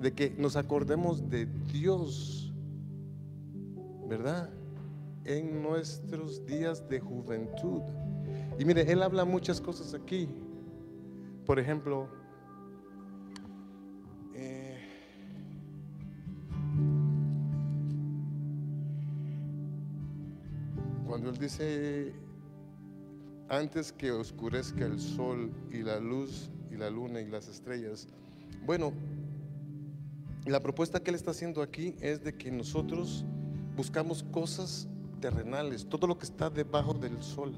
de que nos acordemos de Dios, ¿verdad? En nuestros días de juventud. Y mire, Él habla muchas cosas aquí. Por ejemplo, dice antes que oscurezca el sol y la luz y la luna y las estrellas. Bueno, la propuesta que él está haciendo aquí es de que nosotros buscamos cosas terrenales, todo lo que está debajo del sol.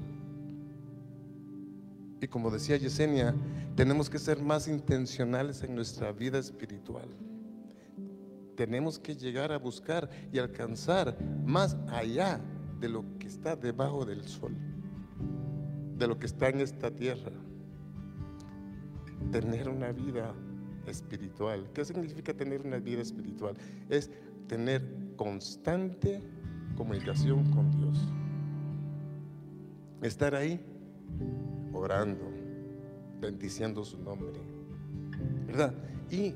Y como decía Yesenia, tenemos que ser más intencionales en nuestra vida espiritual. Tenemos que llegar a buscar y alcanzar más allá de lo está debajo del sol de lo que está en esta tierra. Tener una vida espiritual. ¿Qué significa tener una vida espiritual? Es tener constante comunicación con Dios. Estar ahí orando, bendiciendo su nombre. ¿Verdad? Y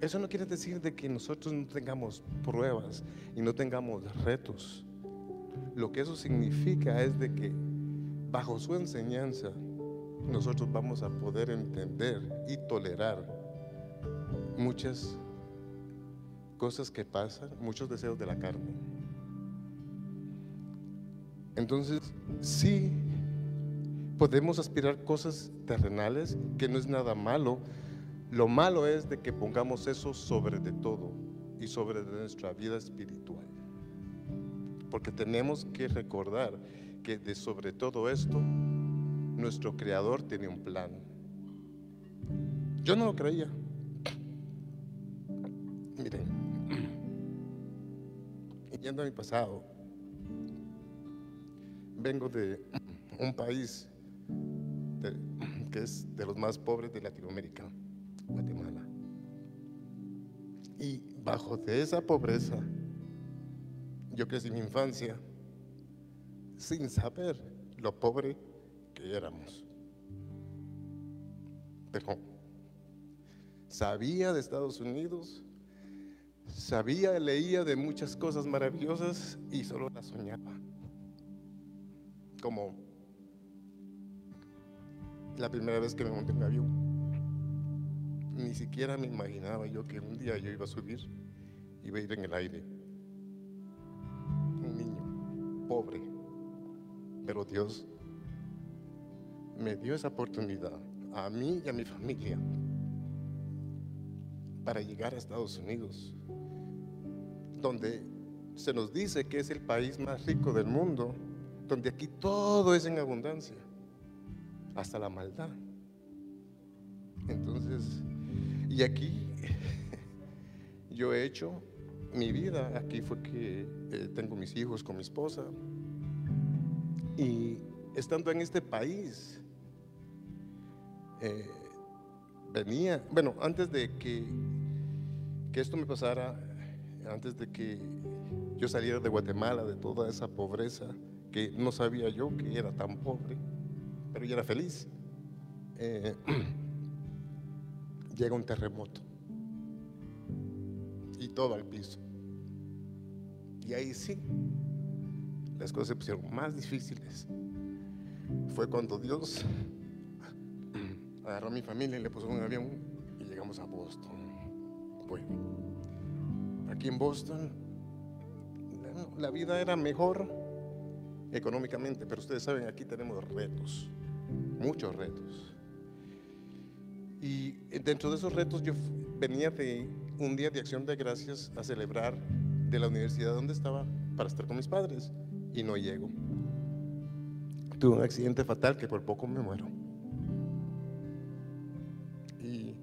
eso no quiere decir de que nosotros no tengamos pruebas y no tengamos retos. Lo que eso significa es de que bajo su enseñanza nosotros vamos a poder entender y tolerar muchas cosas que pasan, muchos deseos de la carne. Entonces, sí podemos aspirar cosas terrenales, que no es nada malo. Lo malo es de que pongamos eso sobre de todo y sobre de nuestra vida espiritual. Porque tenemos que recordar que de sobre todo esto, nuestro Creador tiene un plan. Yo no lo creía. Miren, yendo a mi pasado, vengo de un país que es de los más pobres de Latinoamérica, Guatemala. Y bajo de esa pobreza, yo crecí mi infancia sin saber lo pobre que éramos. Pero sabía de Estados Unidos, sabía, leía de muchas cosas maravillosas y solo las soñaba. Como la primera vez que me monté en un avión. Ni siquiera me imaginaba yo que un día yo iba a subir, iba a ir en el aire. Pobre, pero Dios me dio esa oportunidad a mí y a mi familia para llegar a Estados Unidos, donde se nos dice que es el país más rico del mundo, donde aquí todo es en abundancia, hasta la maldad. Entonces, y aquí yo he hecho mi vida, aquí fue que eh, tengo mis hijos con mi esposa, y estando en este país, eh, venía, bueno, antes de que, que esto me pasara, antes de que yo saliera de Guatemala, de toda esa pobreza, que no sabía yo que era tan pobre, pero yo era feliz, eh, llega un terremoto y todo al piso. Y ahí sí, las cosas se pusieron más difíciles. Fue cuando Dios agarró a mi familia y le puso un avión y llegamos a Boston. Bueno, aquí en Boston la, la vida era mejor económicamente, pero ustedes saben, aquí tenemos retos, muchos retos. Y dentro de esos retos yo venía de un día de acción de gracias a celebrar de la universidad donde estaba para estar con mis padres y no llego. Tuve un accidente fatal que por poco me muero. Y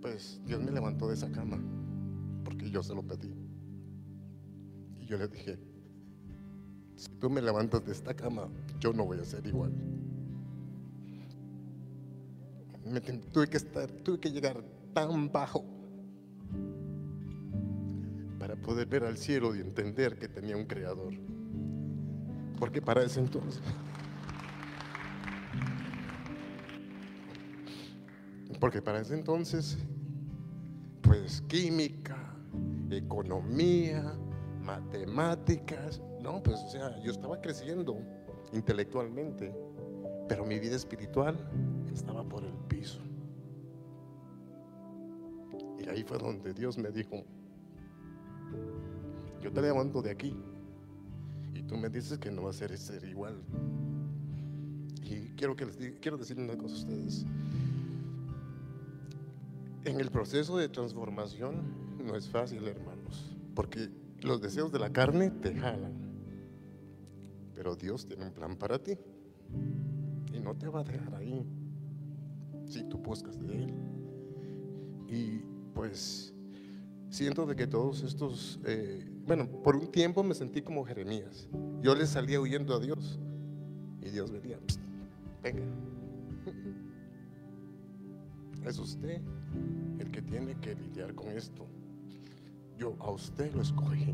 pues Dios me levantó de esa cama porque yo se lo pedí. Y yo le dije, si tú me levantas de esta cama, yo no voy a ser igual. Tuve que tuve que llegar tan bajo para poder ver al cielo y entender que tenía un creador. Porque para ese entonces, porque para ese entonces, pues química, economía, matemáticas, no, pues o sea, yo estaba creciendo intelectualmente, pero mi vida espiritual estaba por el piso. Y ahí fue donde Dios me dijo, yo te levanto de aquí y tú me dices que no va a ser, ser igual. Y quiero, que les quiero decirle una cosa a ustedes. En el proceso de transformación no es fácil, hermanos, porque los deseos de la carne te jalan. Pero Dios tiene un plan para ti y no te va a dejar ahí si tú buscas de Él. Y pues siento de que todos estos, eh, bueno, por un tiempo me sentí como Jeremías. Yo le salía huyendo a Dios y Dios venía, "Psst, venga. Es usted el que tiene que lidiar con esto. Yo a usted lo escogí,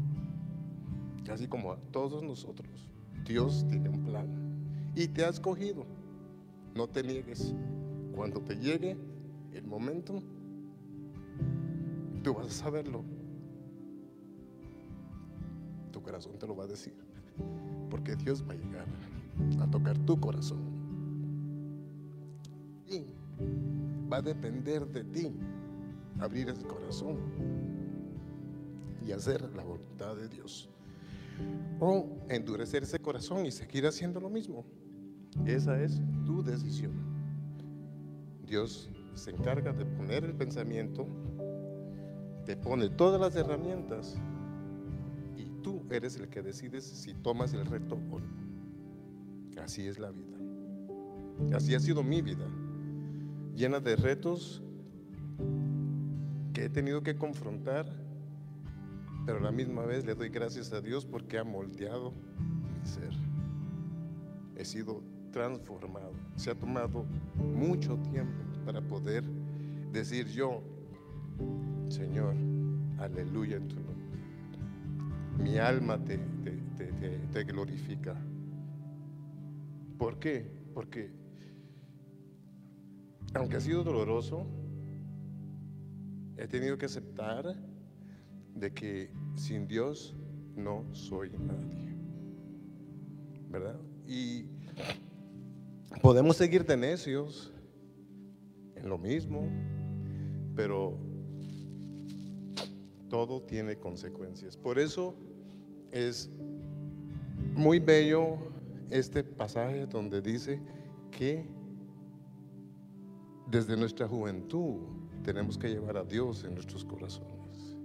casi como a todos nosotros. Dios tiene un plan y te ha escogido. No te niegues. Cuando te llegue el momento, tú vas a saberlo. Tu corazón te lo va a decir. Porque Dios va a llegar a tocar tu corazón. Y va a depender de ti abrir ese corazón y hacer la voluntad de Dios. O endurecer ese corazón y seguir haciendo lo mismo. Esa es tu decisión. Dios se encarga de poner el pensamiento, te pone todas las herramientas y tú eres el que decides si tomas el reto o no. Así es la vida. Así ha sido mi vida, llena de retos que he tenido que confrontar, pero a la misma vez le doy gracias a Dios porque ha moldeado mi ser. He sido transformado. Se ha tomado mucho tiempo para poder decir yo, Señor, aleluya en tu nombre. Mi alma te, te- te- te- glorifica. ¿Por qué? Porque aunque ha sido doloroso, he tenido que aceptar de que sin Dios no soy nadie. ¿Verdad? Y podemos seguir de necios en lo mismo, pero todo tiene consecuencias. Por eso es muy bello este pasaje donde dice que desde nuestra juventud tenemos que llevar a Dios en nuestros corazones.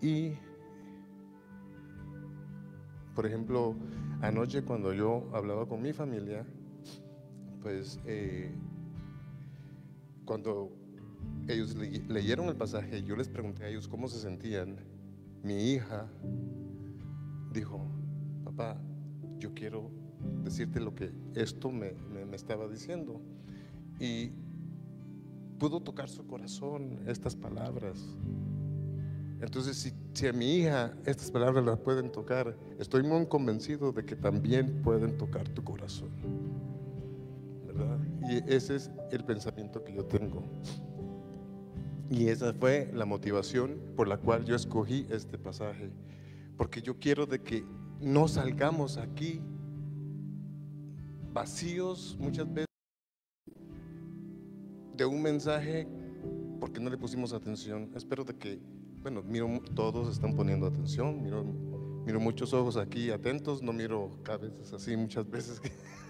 Y, por ejemplo, anoche cuando yo hablaba con mi familia, pues eh, cuando ellos le- leyeron el pasaje, yo les pregunté a ellos cómo se sentían. Mi hija dijo, papá, yo quiero decirte lo que esto me, me- me estaba diciendo. Y pudo tocar su corazón estas palabras. Entonces, si, si a mi hija estas palabras las pueden tocar, estoy muy convencido de que también pueden tocar tu corazón. Y ese es el pensamiento que yo tengo. Y esa fue la motivación por la cual yo escogí este pasaje. Porque yo quiero de que no salgamos aquí vacíos muchas veces de un mensaje porque no le pusimos atención. Espero de que, bueno, miro todos están poniendo atención, miro, miro muchos ojos aquí atentos, no miro cabezas así muchas veces.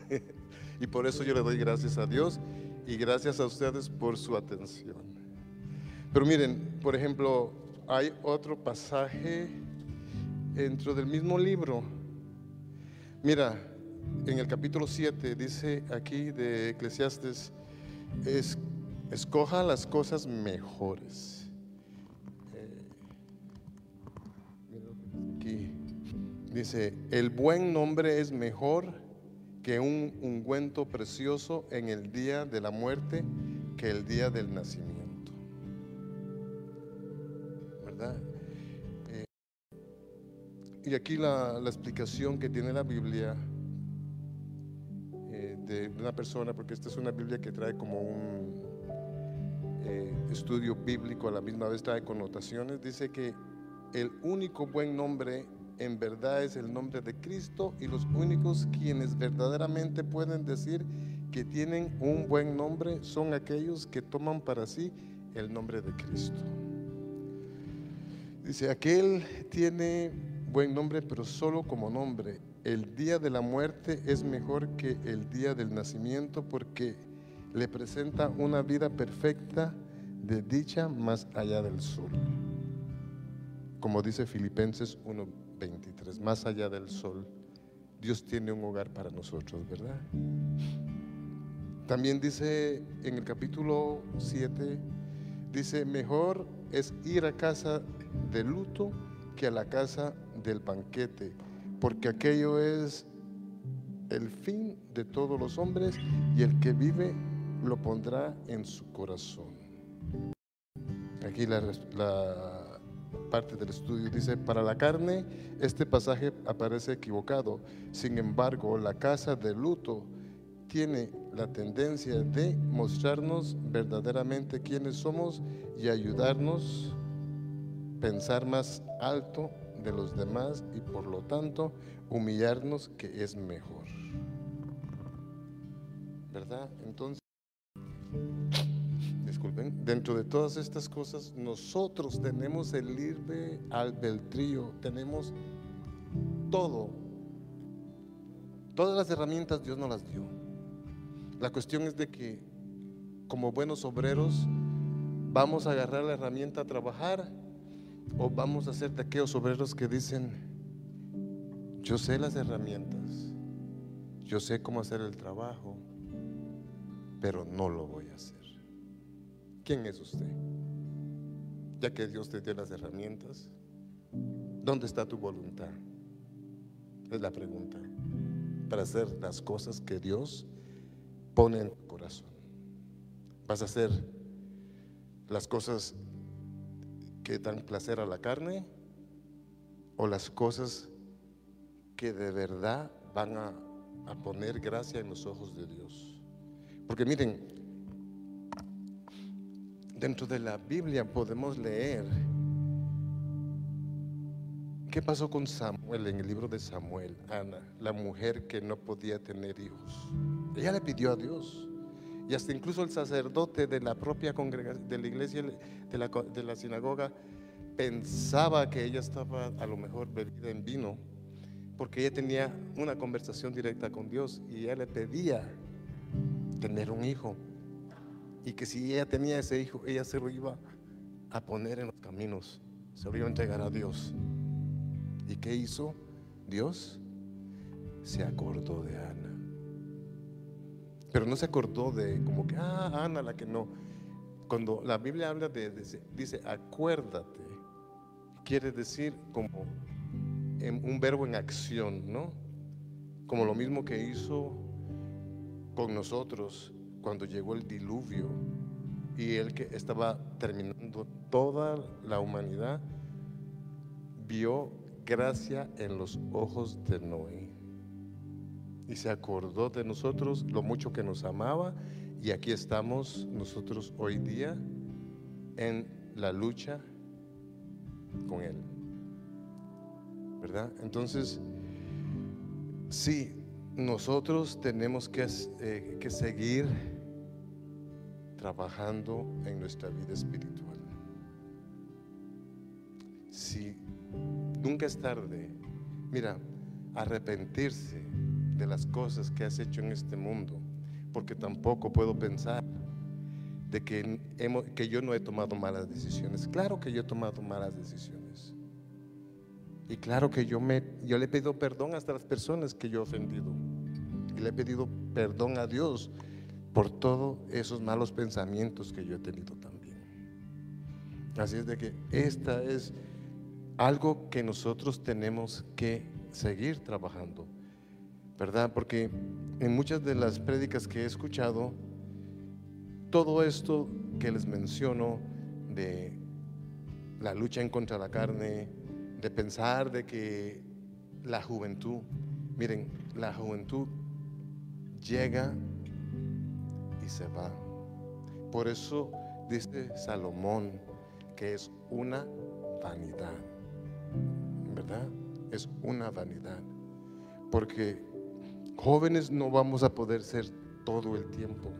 y por eso yo le doy gracias a Dios y gracias a ustedes por su atención. Pero miren, por ejemplo, hay otro pasaje dentro del mismo libro. Mira, en el capítulo 7 dice aquí de Eclesiastes, es, escoja las cosas mejores. Eh, aquí dice, el buen nombre es mejor que un ungüento precioso en el día de la muerte que el día del nacimiento. ¿Verdad? Eh, y aquí la, explicación que tiene la Biblia eh, de una persona, porque esta es una Biblia que trae como un eh, estudio bíblico, a la misma vez trae connotaciones, dice que el único buen nombre en verdad es el nombre de Cristo y los únicos quienes verdaderamente pueden decir que tienen un buen nombre son aquellos que toman para sí el nombre de Cristo. Dice, aquel tiene buen nombre, pero solo como nombre. El día de la muerte es mejor que el día del nacimiento porque le presenta una vida perfecta de dicha más allá del sol. Como dice Filipenses 1:23, más allá del sol, Dios tiene un hogar para nosotros, ¿verdad? También dice en el capítulo 7, dice, mejor es ir a casa de luto que a la casa del banquete, porque aquello es el fin de todos los hombres y el que vive lo pondrá en su corazón. Aquí la, la parte del estudio dice, para la carne este pasaje aparece equivocado, sin embargo la casa de luto tiene la tendencia de mostrarnos verdaderamente quiénes somos y ayudarnos a pensar más alto de los demás y por lo tanto humillarnos que es mejor. ¿Verdad? Entonces, dentro de todas estas cosas nosotros tenemos el libre albedrío, tenemos todo. Todas las herramientas Dios nos las dio. La cuestión es de que como buenos obreros vamos a agarrar la herramienta a trabajar o vamos a ser de aquellos obreros que dicen, yo sé las herramientas, yo sé cómo hacer el trabajo, pero no lo voy a hacer. ¿Quién es usted? Ya que Dios te dio las herramientas, ¿dónde está tu voluntad? Es la pregunta. Para hacer las cosas que Dios pone en tu corazón. Vas a hacer las cosas que dan placer a la carne o las cosas que de verdad van a, a poner gracia en los ojos de Dios. Porque miren, dentro de la Biblia podemos leer qué pasó con Samuel. En el libro de Samuel, Ana, la mujer que no podía tener hijos. Ella le pidió a Dios. Y hasta incluso el sacerdote de la propia congregación, de la iglesia, de la, de la sinagoga, pensaba que ella estaba a lo mejor bebida en vino, porque ella tenía una conversación directa con Dios y ella le pedía tener un hijo. Y que si ella tenía ese hijo, ella se lo iba a poner en los caminos, se lo iba a entregar a Dios. ¿Y qué hizo Dios? Se acordó de Ana. Pero no se acordó de como que, ah, Ana la que no. Cuando la Biblia habla de, dice, acuérdate, quiere decir como un verbo en acción, ¿no? Como lo mismo que hizo con nosotros cuando llegó el diluvio y él que estaba terminando toda la humanidad, vio gracia en los ojos de Noé. Y se acordó de nosotros lo mucho que nos amaba y aquí estamos nosotros hoy día en la lucha con Él. ¿Verdad? Entonces, sí, nosotros tenemos que, eh, que seguir trabajando en nuestra vida espiritual. Si nunca es tarde, mira, arrepentirse de las cosas que has hecho en este mundo, porque tampoco puedo pensar de que, hemos- que yo no he tomado malas decisiones. Claro que yo he tomado malas decisiones. Y claro que yo, me, yo le he pedido perdón hasta las personas que yo he ofendido. Y le he pedido perdón a Dios por todos esos malos pensamientos que yo he tenido también. Así es de que esta es algo que nosotros tenemos que seguir trabajando, ¿verdad? Porque en muchas de las prédicas que he escuchado, todo esto que les menciono de la lucha en contra de la carne, de pensar de que la juventud, miren, la juventud llega se va. Por eso dice Salomón que es una vanidad, ¿verdad? Es una vanidad. Porque jóvenes no vamos a poder ser todo el tiempo,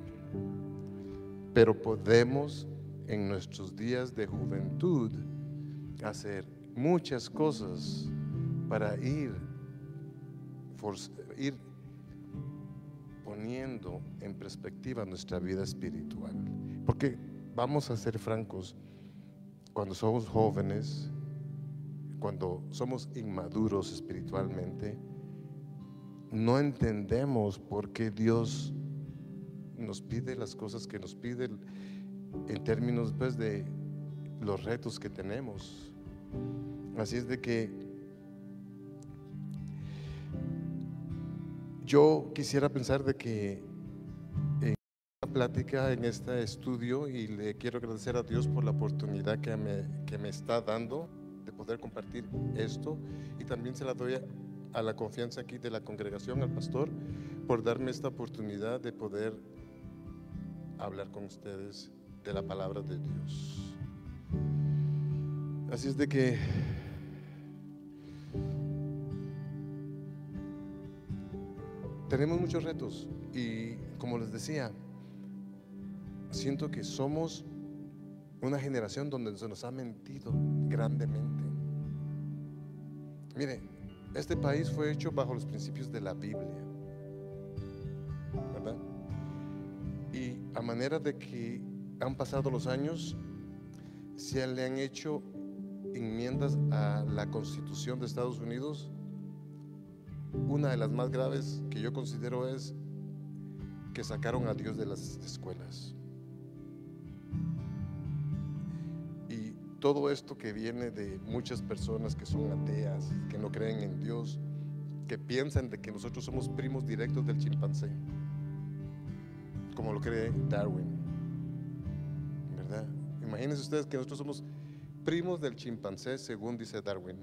pero podemos en nuestros días de juventud hacer muchas cosas para ir, forz- ir poniendo en perspectiva nuestra vida espiritual. Porque vamos a ser francos, cuando somos jóvenes, cuando somos inmaduros espiritualmente, no entendemos por qué Dios nos pide las cosas que nos pide en términos pues, de los retos que tenemos. Así es de que yo quisiera pensar de que en esta plática, en este estudio, y le quiero agradecer a Dios por la oportunidad que me, que me está dando de poder compartir esto, y también se la doy a, a la confianza aquí de la congregación, al pastor, por darme esta oportunidad de poder hablar con ustedes de la palabra de Dios. Así es de que tenemos muchos retos y como les decía, siento que somos una generación donde se nos ha mentido grandemente. Mire, este país fue hecho bajo los principios de la Biblia, ¿verdad? Y a manera de que han pasado los años, se le han hecho enmiendas a la Constitución de Estados Unidos. Una de las más graves que yo considero es que sacaron a Dios de las escuelas. Y todo esto que viene de muchas personas que son ateas, que no creen en Dios, que piensan de que nosotros somos primos directos del chimpancé, como lo cree Darwin, ¿verdad? Imagínense ustedes que nosotros somos primos del chimpancé, según dice Darwin.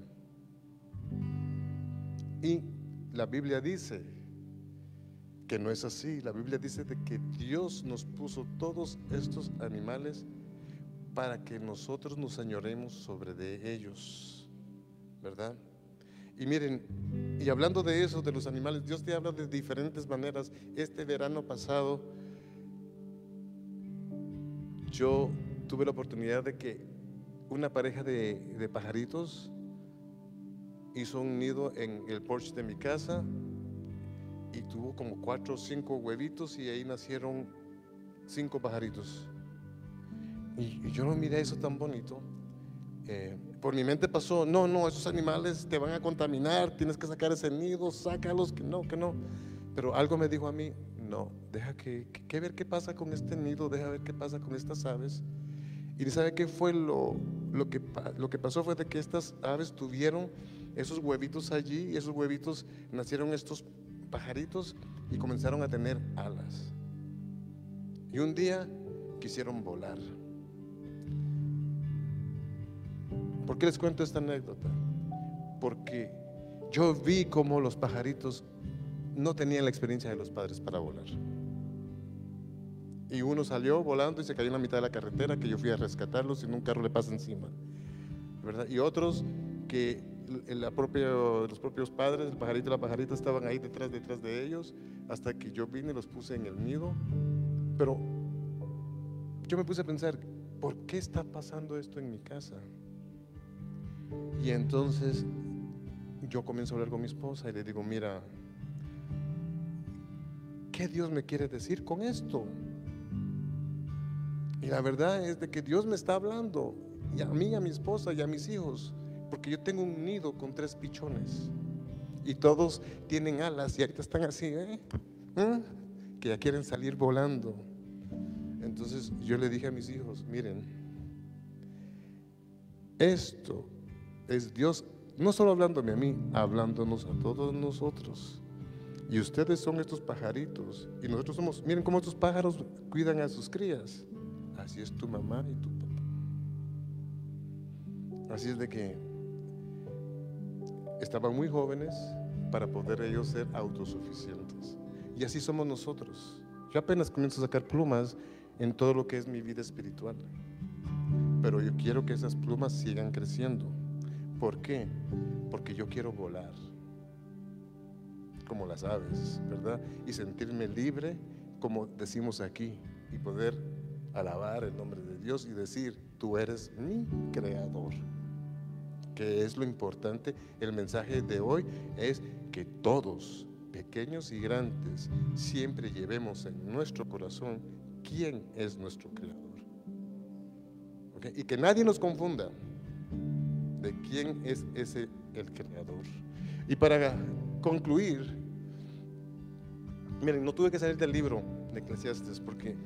Y la Biblia dice que no es así. La Biblia dice de que Dios nos puso todos estos animales para que nosotros nos añoremos sobre de ellos, ¿verdad? Y miren, y hablando de eso, de los animales, Dios te habla de diferentes maneras. Este verano pasado, yo tuve la oportunidad de que una pareja de, de pajaritos hizo un nido en el porche de mi casa y tuvo como cuatro o cinco huevitos y ahí nacieron cinco pajaritos. Y, y yo no miré eso tan bonito. Eh, por mi mente pasó, no, no, esos animales te van a contaminar, tienes que sacar ese nido, sácalos, que no, que no. Pero algo me dijo a mí, no, deja que, que, que ver qué pasa con este nido, deja ver qué pasa con estas aves. Y sabe qué fue lo, lo, que, lo que pasó fue de que estas aves tuvieron esos huevitos allí y esos huevitos nacieron estos pajaritos y comenzaron a tener alas. Y un día quisieron volar. ¿Por qué les cuento esta anécdota? Porque yo vi cómo los pajaritos no tenían la experiencia de los padres para volar. Y uno salió volando y se cayó en la mitad de la carretera, que yo fui a rescatarlos y un carro le pasa encima. ¿verdad? Y otros que los propios padres, el pajarito y la pajarita estaban ahí detrás, detrás de ellos, hasta que yo vine y los puse en el nido. Pero yo me puse a pensar, ¿por qué está pasando esto en mi casa? Y entonces yo comienzo a hablar con mi esposa y le digo, mira, ¿qué Dios me quiere decir con esto? Y la verdad es de que Dios me está hablando, y a mí, a mi esposa y a mis hijos, porque yo tengo un nido con tres pichones y todos tienen alas y ahorita están así, ¿eh? ¿Eh? que ya quieren salir volando. Entonces yo le dije a mis hijos, miren, esto es Dios no solo hablándome a mí, hablándonos a todos nosotros. Y ustedes son estos pajaritos. Y nosotros somos, miren cómo estos pájaros cuidan a sus crías. Así es tu mamá y tu papá. Así es de que estaban muy jóvenes para poder ellos ser autosuficientes. Y así somos nosotros. Yo apenas comienzo a sacar plumas en todo lo que es mi vida espiritual. Pero yo quiero que esas plumas sigan creciendo. ¿Por qué? Porque yo quiero volar como las aves, ¿verdad? Y sentirme libre, como decimos aquí, y poder alabar el nombre de Dios y decir, tú eres mi creador. Que es lo importante. El mensaje de hoy es que todos, pequeños y grandes, siempre llevemos en nuestro corazón quién es nuestro creador. Y que nadie nos confunda de quién es ese el creador. Y para concluir, miren, no tuve que salir del libro de Eclesiastes porque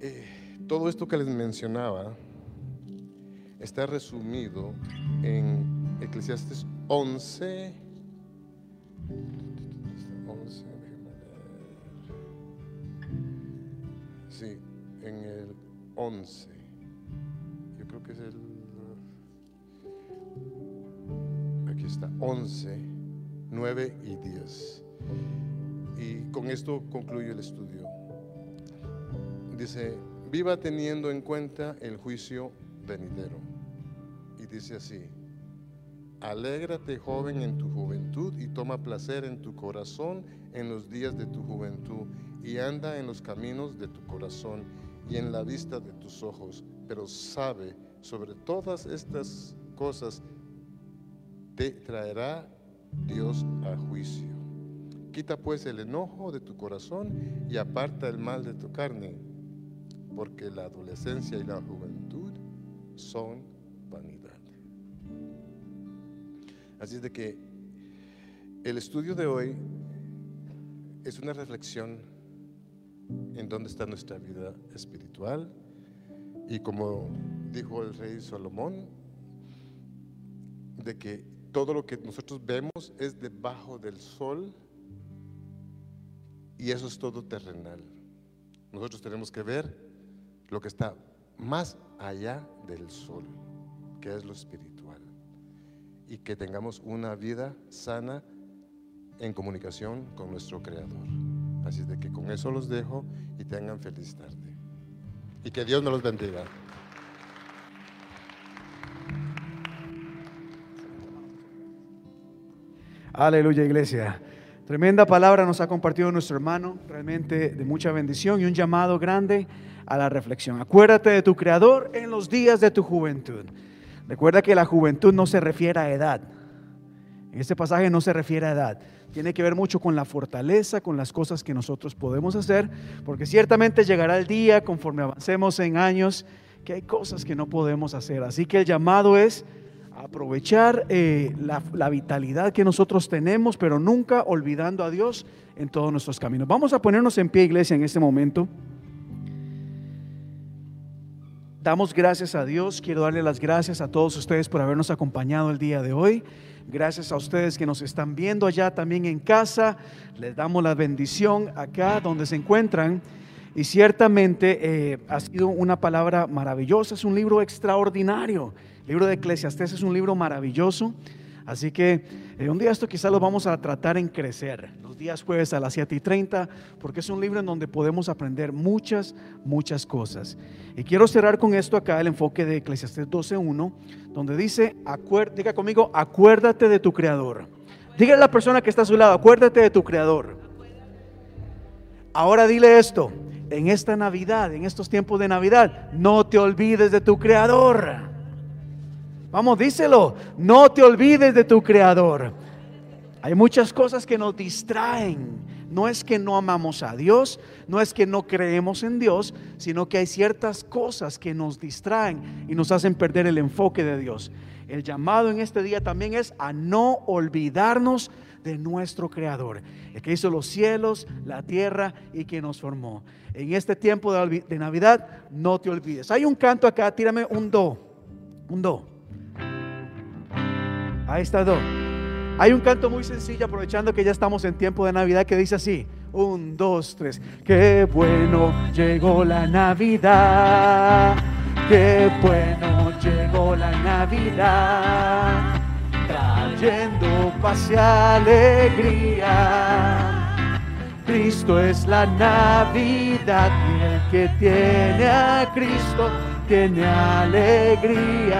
eh, todo esto que les mencionaba está resumido en Eclesiastes 11. 11, déjenme leer. Sí, en el 11. Yo creo que es el. Aquí está, 11, 9 y 10. Y con esto concluyo el estudio. Dice, viva teniendo en cuenta el juicio venidero. Y dice así, alégrate joven en tu juventud y toma placer en tu corazón en los días de tu juventud y anda en los caminos de tu corazón y en la vista de tus ojos, pero sabe sobre todas estas cosas te traerá Dios a juicio. Quita pues el enojo de tu corazón y aparta el mal de tu carne, porque la adolescencia y la juventud son vanidad. Así es de que el estudio de hoy es una reflexión en dónde está nuestra vida espiritual y como dijo el rey Salomón, de que todo lo que nosotros vemos es debajo del sol y eso es todo terrenal. Nosotros tenemos que ver lo que está más allá del sol, que es lo espiritual. Y que tengamos una vida sana en comunicación con nuestro Creador. Así de que con eso los dejo y tengan feliz. Y que Dios nos los bendiga. Aleluya, iglesia. Tremenda palabra nos ha compartido nuestro hermano, realmente de mucha bendición y un llamado grande a la reflexión. Acuérdate de tu Creador en los días de tu juventud. Recuerda que la juventud no se refiere a edad. En este pasaje no se refiere a edad. Tiene que ver mucho con la fortaleza, con las cosas que nosotros podemos hacer, porque ciertamente llegará el día, conforme avancemos en años, que hay cosas que no podemos hacer. Así que el llamado es aprovechar eh, la, la vitalidad que nosotros tenemos, pero nunca olvidando a Dios en todos nuestros caminos. Vamos a ponernos en pie, iglesia, en este momento. Damos gracias a Dios. Quiero darle las gracias a todos ustedes por habernos acompañado el día de hoy. Gracias a ustedes que nos están viendo allá también en casa. Les damos la bendición acá donde se encuentran. Y ciertamente eh, ha sido una palabra maravillosa. Es un libro extraordinario. El libro de Eclesiastés es un libro maravilloso. Así que eh, un día esto quizás lo vamos a tratar en crecer, los días jueves a las 7 y 30, porque es un libro en donde podemos aprender muchas, muchas cosas. Y quiero cerrar con esto acá, el enfoque de Eclesiastés 12.1, donde dice, diga conmigo, acuérdate de tu Creador. Dígale a la persona que está a su lado, acuérdate de tu Creador. Ahora dile esto, en esta Navidad, en estos tiempos de Navidad, no te olvides de tu Creador. Vamos, díselo, no te olvides de tu Creador. Hay muchas cosas que nos distraen. No es que no amamos a Dios, no es que no creemos en Dios, sino que hay ciertas cosas que nos distraen y nos hacen perder el enfoque de Dios. El llamado en este día también es a no olvidarnos de nuestro Creador, el que hizo los cielos, la tierra y que nos formó. En este tiempo de, Navidad, no te olvides. Hay un canto acá, tírame un do, un do. Ahí está do. Hay un canto muy sencillo, aprovechando que ya estamos en tiempo de Navidad, que dice así: un, dos, tres. Qué bueno llegó la Navidad. Qué bueno llegó la Navidad. Trayendo paz y alegría. Cristo es la Navidad y el que tiene a Cristo tiene alegría.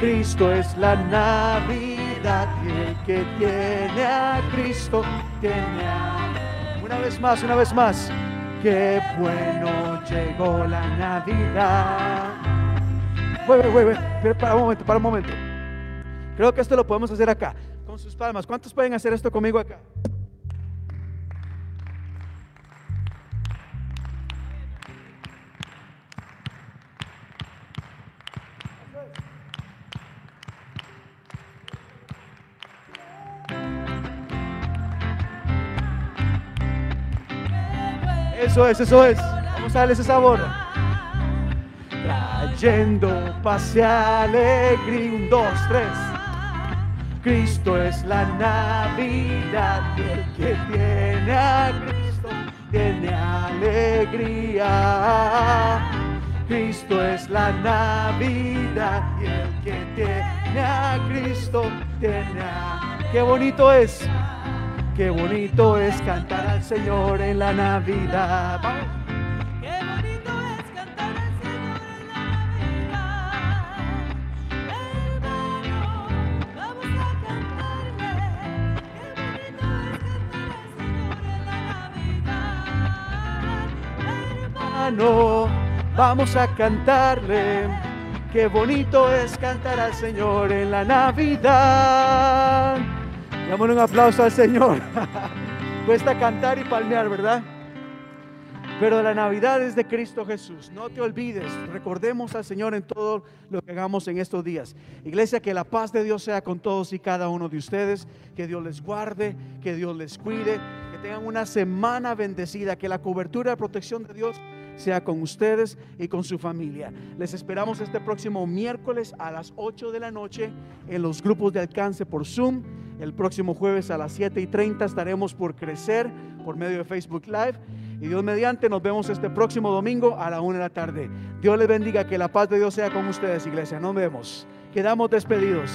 Cristo es la Navidad y el que tiene a Cristo tiene alegría. Una vez más, una vez más. Qué bueno llegó la Navidad. Güey, pero para un momento, para un momento. Creo que esto lo podemos hacer acá, con sus palmas. ¿Cuántos pueden hacer esto conmigo acá? Eso es, eso es. Vamos a darle ese sabor. Trayendo paz y alegría. Un, dos, tres. Cristo es la Navidad y el que tiene a Cristo tiene alegría. Cristo es la Navidad y el que tiene a Cristo tiene a... Qué bonito es. Qué bonito es cantar al Señor en la Navidad. Vamos. Qué bonito es cantar al Señor en la Navidad. Hermano, vamos a cantarle. Qué bonito es cantar al Señor en la Navidad. Démosle un aplauso al Señor. Cuesta cantar y palmear, ¿verdad? Pero la Navidad es de Cristo Jesús. No te olvides. Recordemos al Señor en todo lo que hagamos en estos días. Iglesia, que la paz de Dios sea con todos y cada uno de ustedes. Que Dios les guarde, que Dios les cuide. Que tengan una semana bendecida. Que la cobertura y protección de Dios sea con ustedes y con su familia. Les esperamos este próximo miércoles a las 8 de la noche en los grupos de alcance por Zoom. El próximo jueves a las 7 y 30 estaremos por crecer por medio de Facebook Live. Y Dios mediante, nos vemos este próximo domingo a la 1 de la tarde. Dios les bendiga, que la paz de Dios sea con ustedes, iglesia. Nos vemos. Quedamos despedidos.